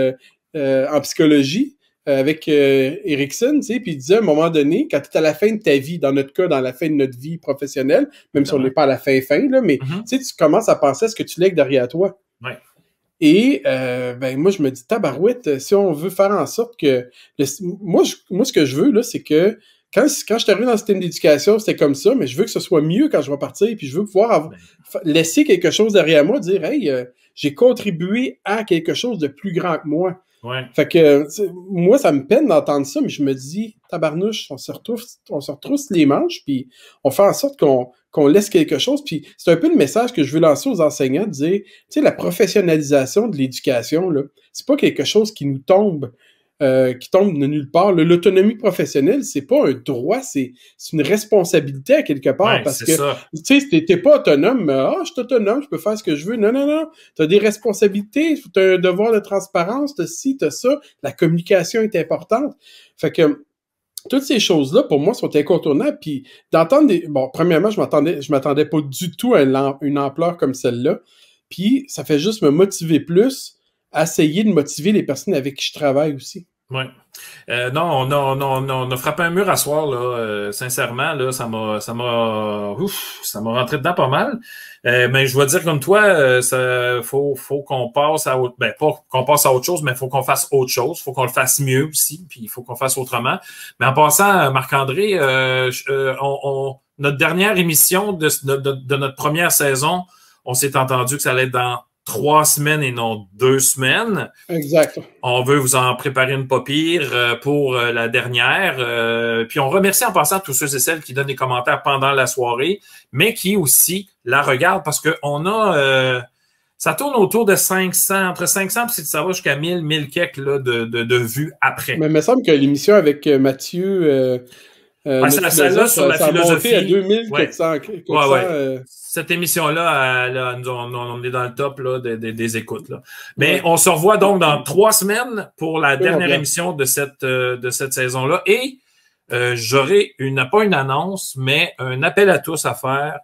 en psychologie avec Erickson, tu sais, puis il disait à un moment donné, quand tu es à la fin de ta vie, dans notre cas, dans la fin de notre vie professionnelle, même si on n'est pas à la fin fin, là, mais mm-hmm. tu sais, tu commences à penser à ce que tu lègues derrière toi. Ouais. Et euh, ben moi, je me dis, tabarouette, si on veut faire en sorte que. moi, moi, ce que je veux, là, c'est que quand, quand je suis arrivé dans le système d'éducation, c'était comme ça, mais je veux que ce soit mieux quand je vais partir, puis je veux pouvoir ben. laisser quelque chose derrière moi, dire Hey, euh, j'ai contribué à quelque chose de plus grand que moi. Fait que moi, ça me peine d'entendre ça, mais je me dis, tabarnouche, on se retrouve, on se retrousse les manches, puis on fait en sorte qu'on qu'on laisse quelque chose. Puis c'est un peu le message que je veux lancer aux enseignants, de dire, tu sais, la professionnalisation de l'éducation, là, c'est pas quelque chose qui nous tombe. Euh, qui tombe de nulle part. L'autonomie professionnelle, c'est pas un droit, c'est une responsabilité à quelque part. parce que tu sais, t'es pas autonome, mais ah, je suis autonome, je peux faire ce que je veux. Non, non, non. Tu as des responsabilités, tu as un devoir de transparence, tu as ci, tu as ça. La communication est importante. Fait que toutes ces choses-là, pour moi, sont incontournables. Puis d'entendre des. Bon, premièrement, je m'attendais, je m'attendais pas du tout à une, ampleur comme celle-là. Puis ça fait juste me motiver plus à essayer de motiver les personnes avec qui je travaille aussi. Oui. Euh, non, on a, on, on, a, frappé un mur à soir, là, euh, sincèrement, là, ça m'a ça m'a ça m'a rentré dedans pas mal. Euh, mais je dois dire comme toi, ça faut, faut qu'on passe à autre ben pas qu'on passe à autre chose, mais faut qu'on fasse autre chose, faut qu'on le fasse mieux aussi, puis il faut qu'on fasse autrement. Mais en passant, Marc-André, on, notre dernière émission de notre première saison, on s'est entendu que ça allait être dans trois semaines et non deux semaines. Exact. On veut vous en préparer une pas pire euh, pour euh, la dernière. Euh, puis on remercie en passant tous ceux et celles qui donnent des commentaires pendant la soirée, mais qui aussi la regardent parce qu'on a... ça tourne autour de 500, entre 500 et ça va jusqu'à 1000, 1000 quelques là, de, de, de, vues après. Mais il me semble que l'émission avec Mathieu... Euh, ça, ça, sur la philosophie. à 2400. Ouais. Cette émission-là, on, est dans le top là, des, écoutes. Là. Mais on se revoit donc dans trois semaines pour la dernière émission de cette, euh, de cette saison-là. Et euh, j'aurai une, pas une annonce, mais un appel à tous à faire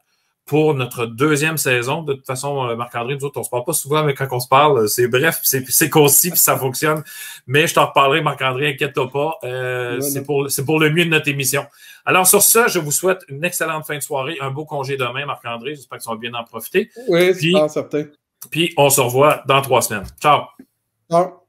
pour notre deuxième saison. De toute façon, euh, Marc-André, nous autres, on se parle pas souvent, mais quand on se parle, c'est bref, c'est concis, puis ça fonctionne. Mais je t'en reparlerai, Marc-André, inquiète-toi pas. Euh, c'est pour, pour le mieux de notre émission. Alors, sur ça, je vous souhaite une excellente fin de soirée, un beau congé demain, Marc-André. J'espère que ça va bien en profiter. Oui, c'est certain. Puis, on se revoit dans trois semaines. Ciao. Ciao.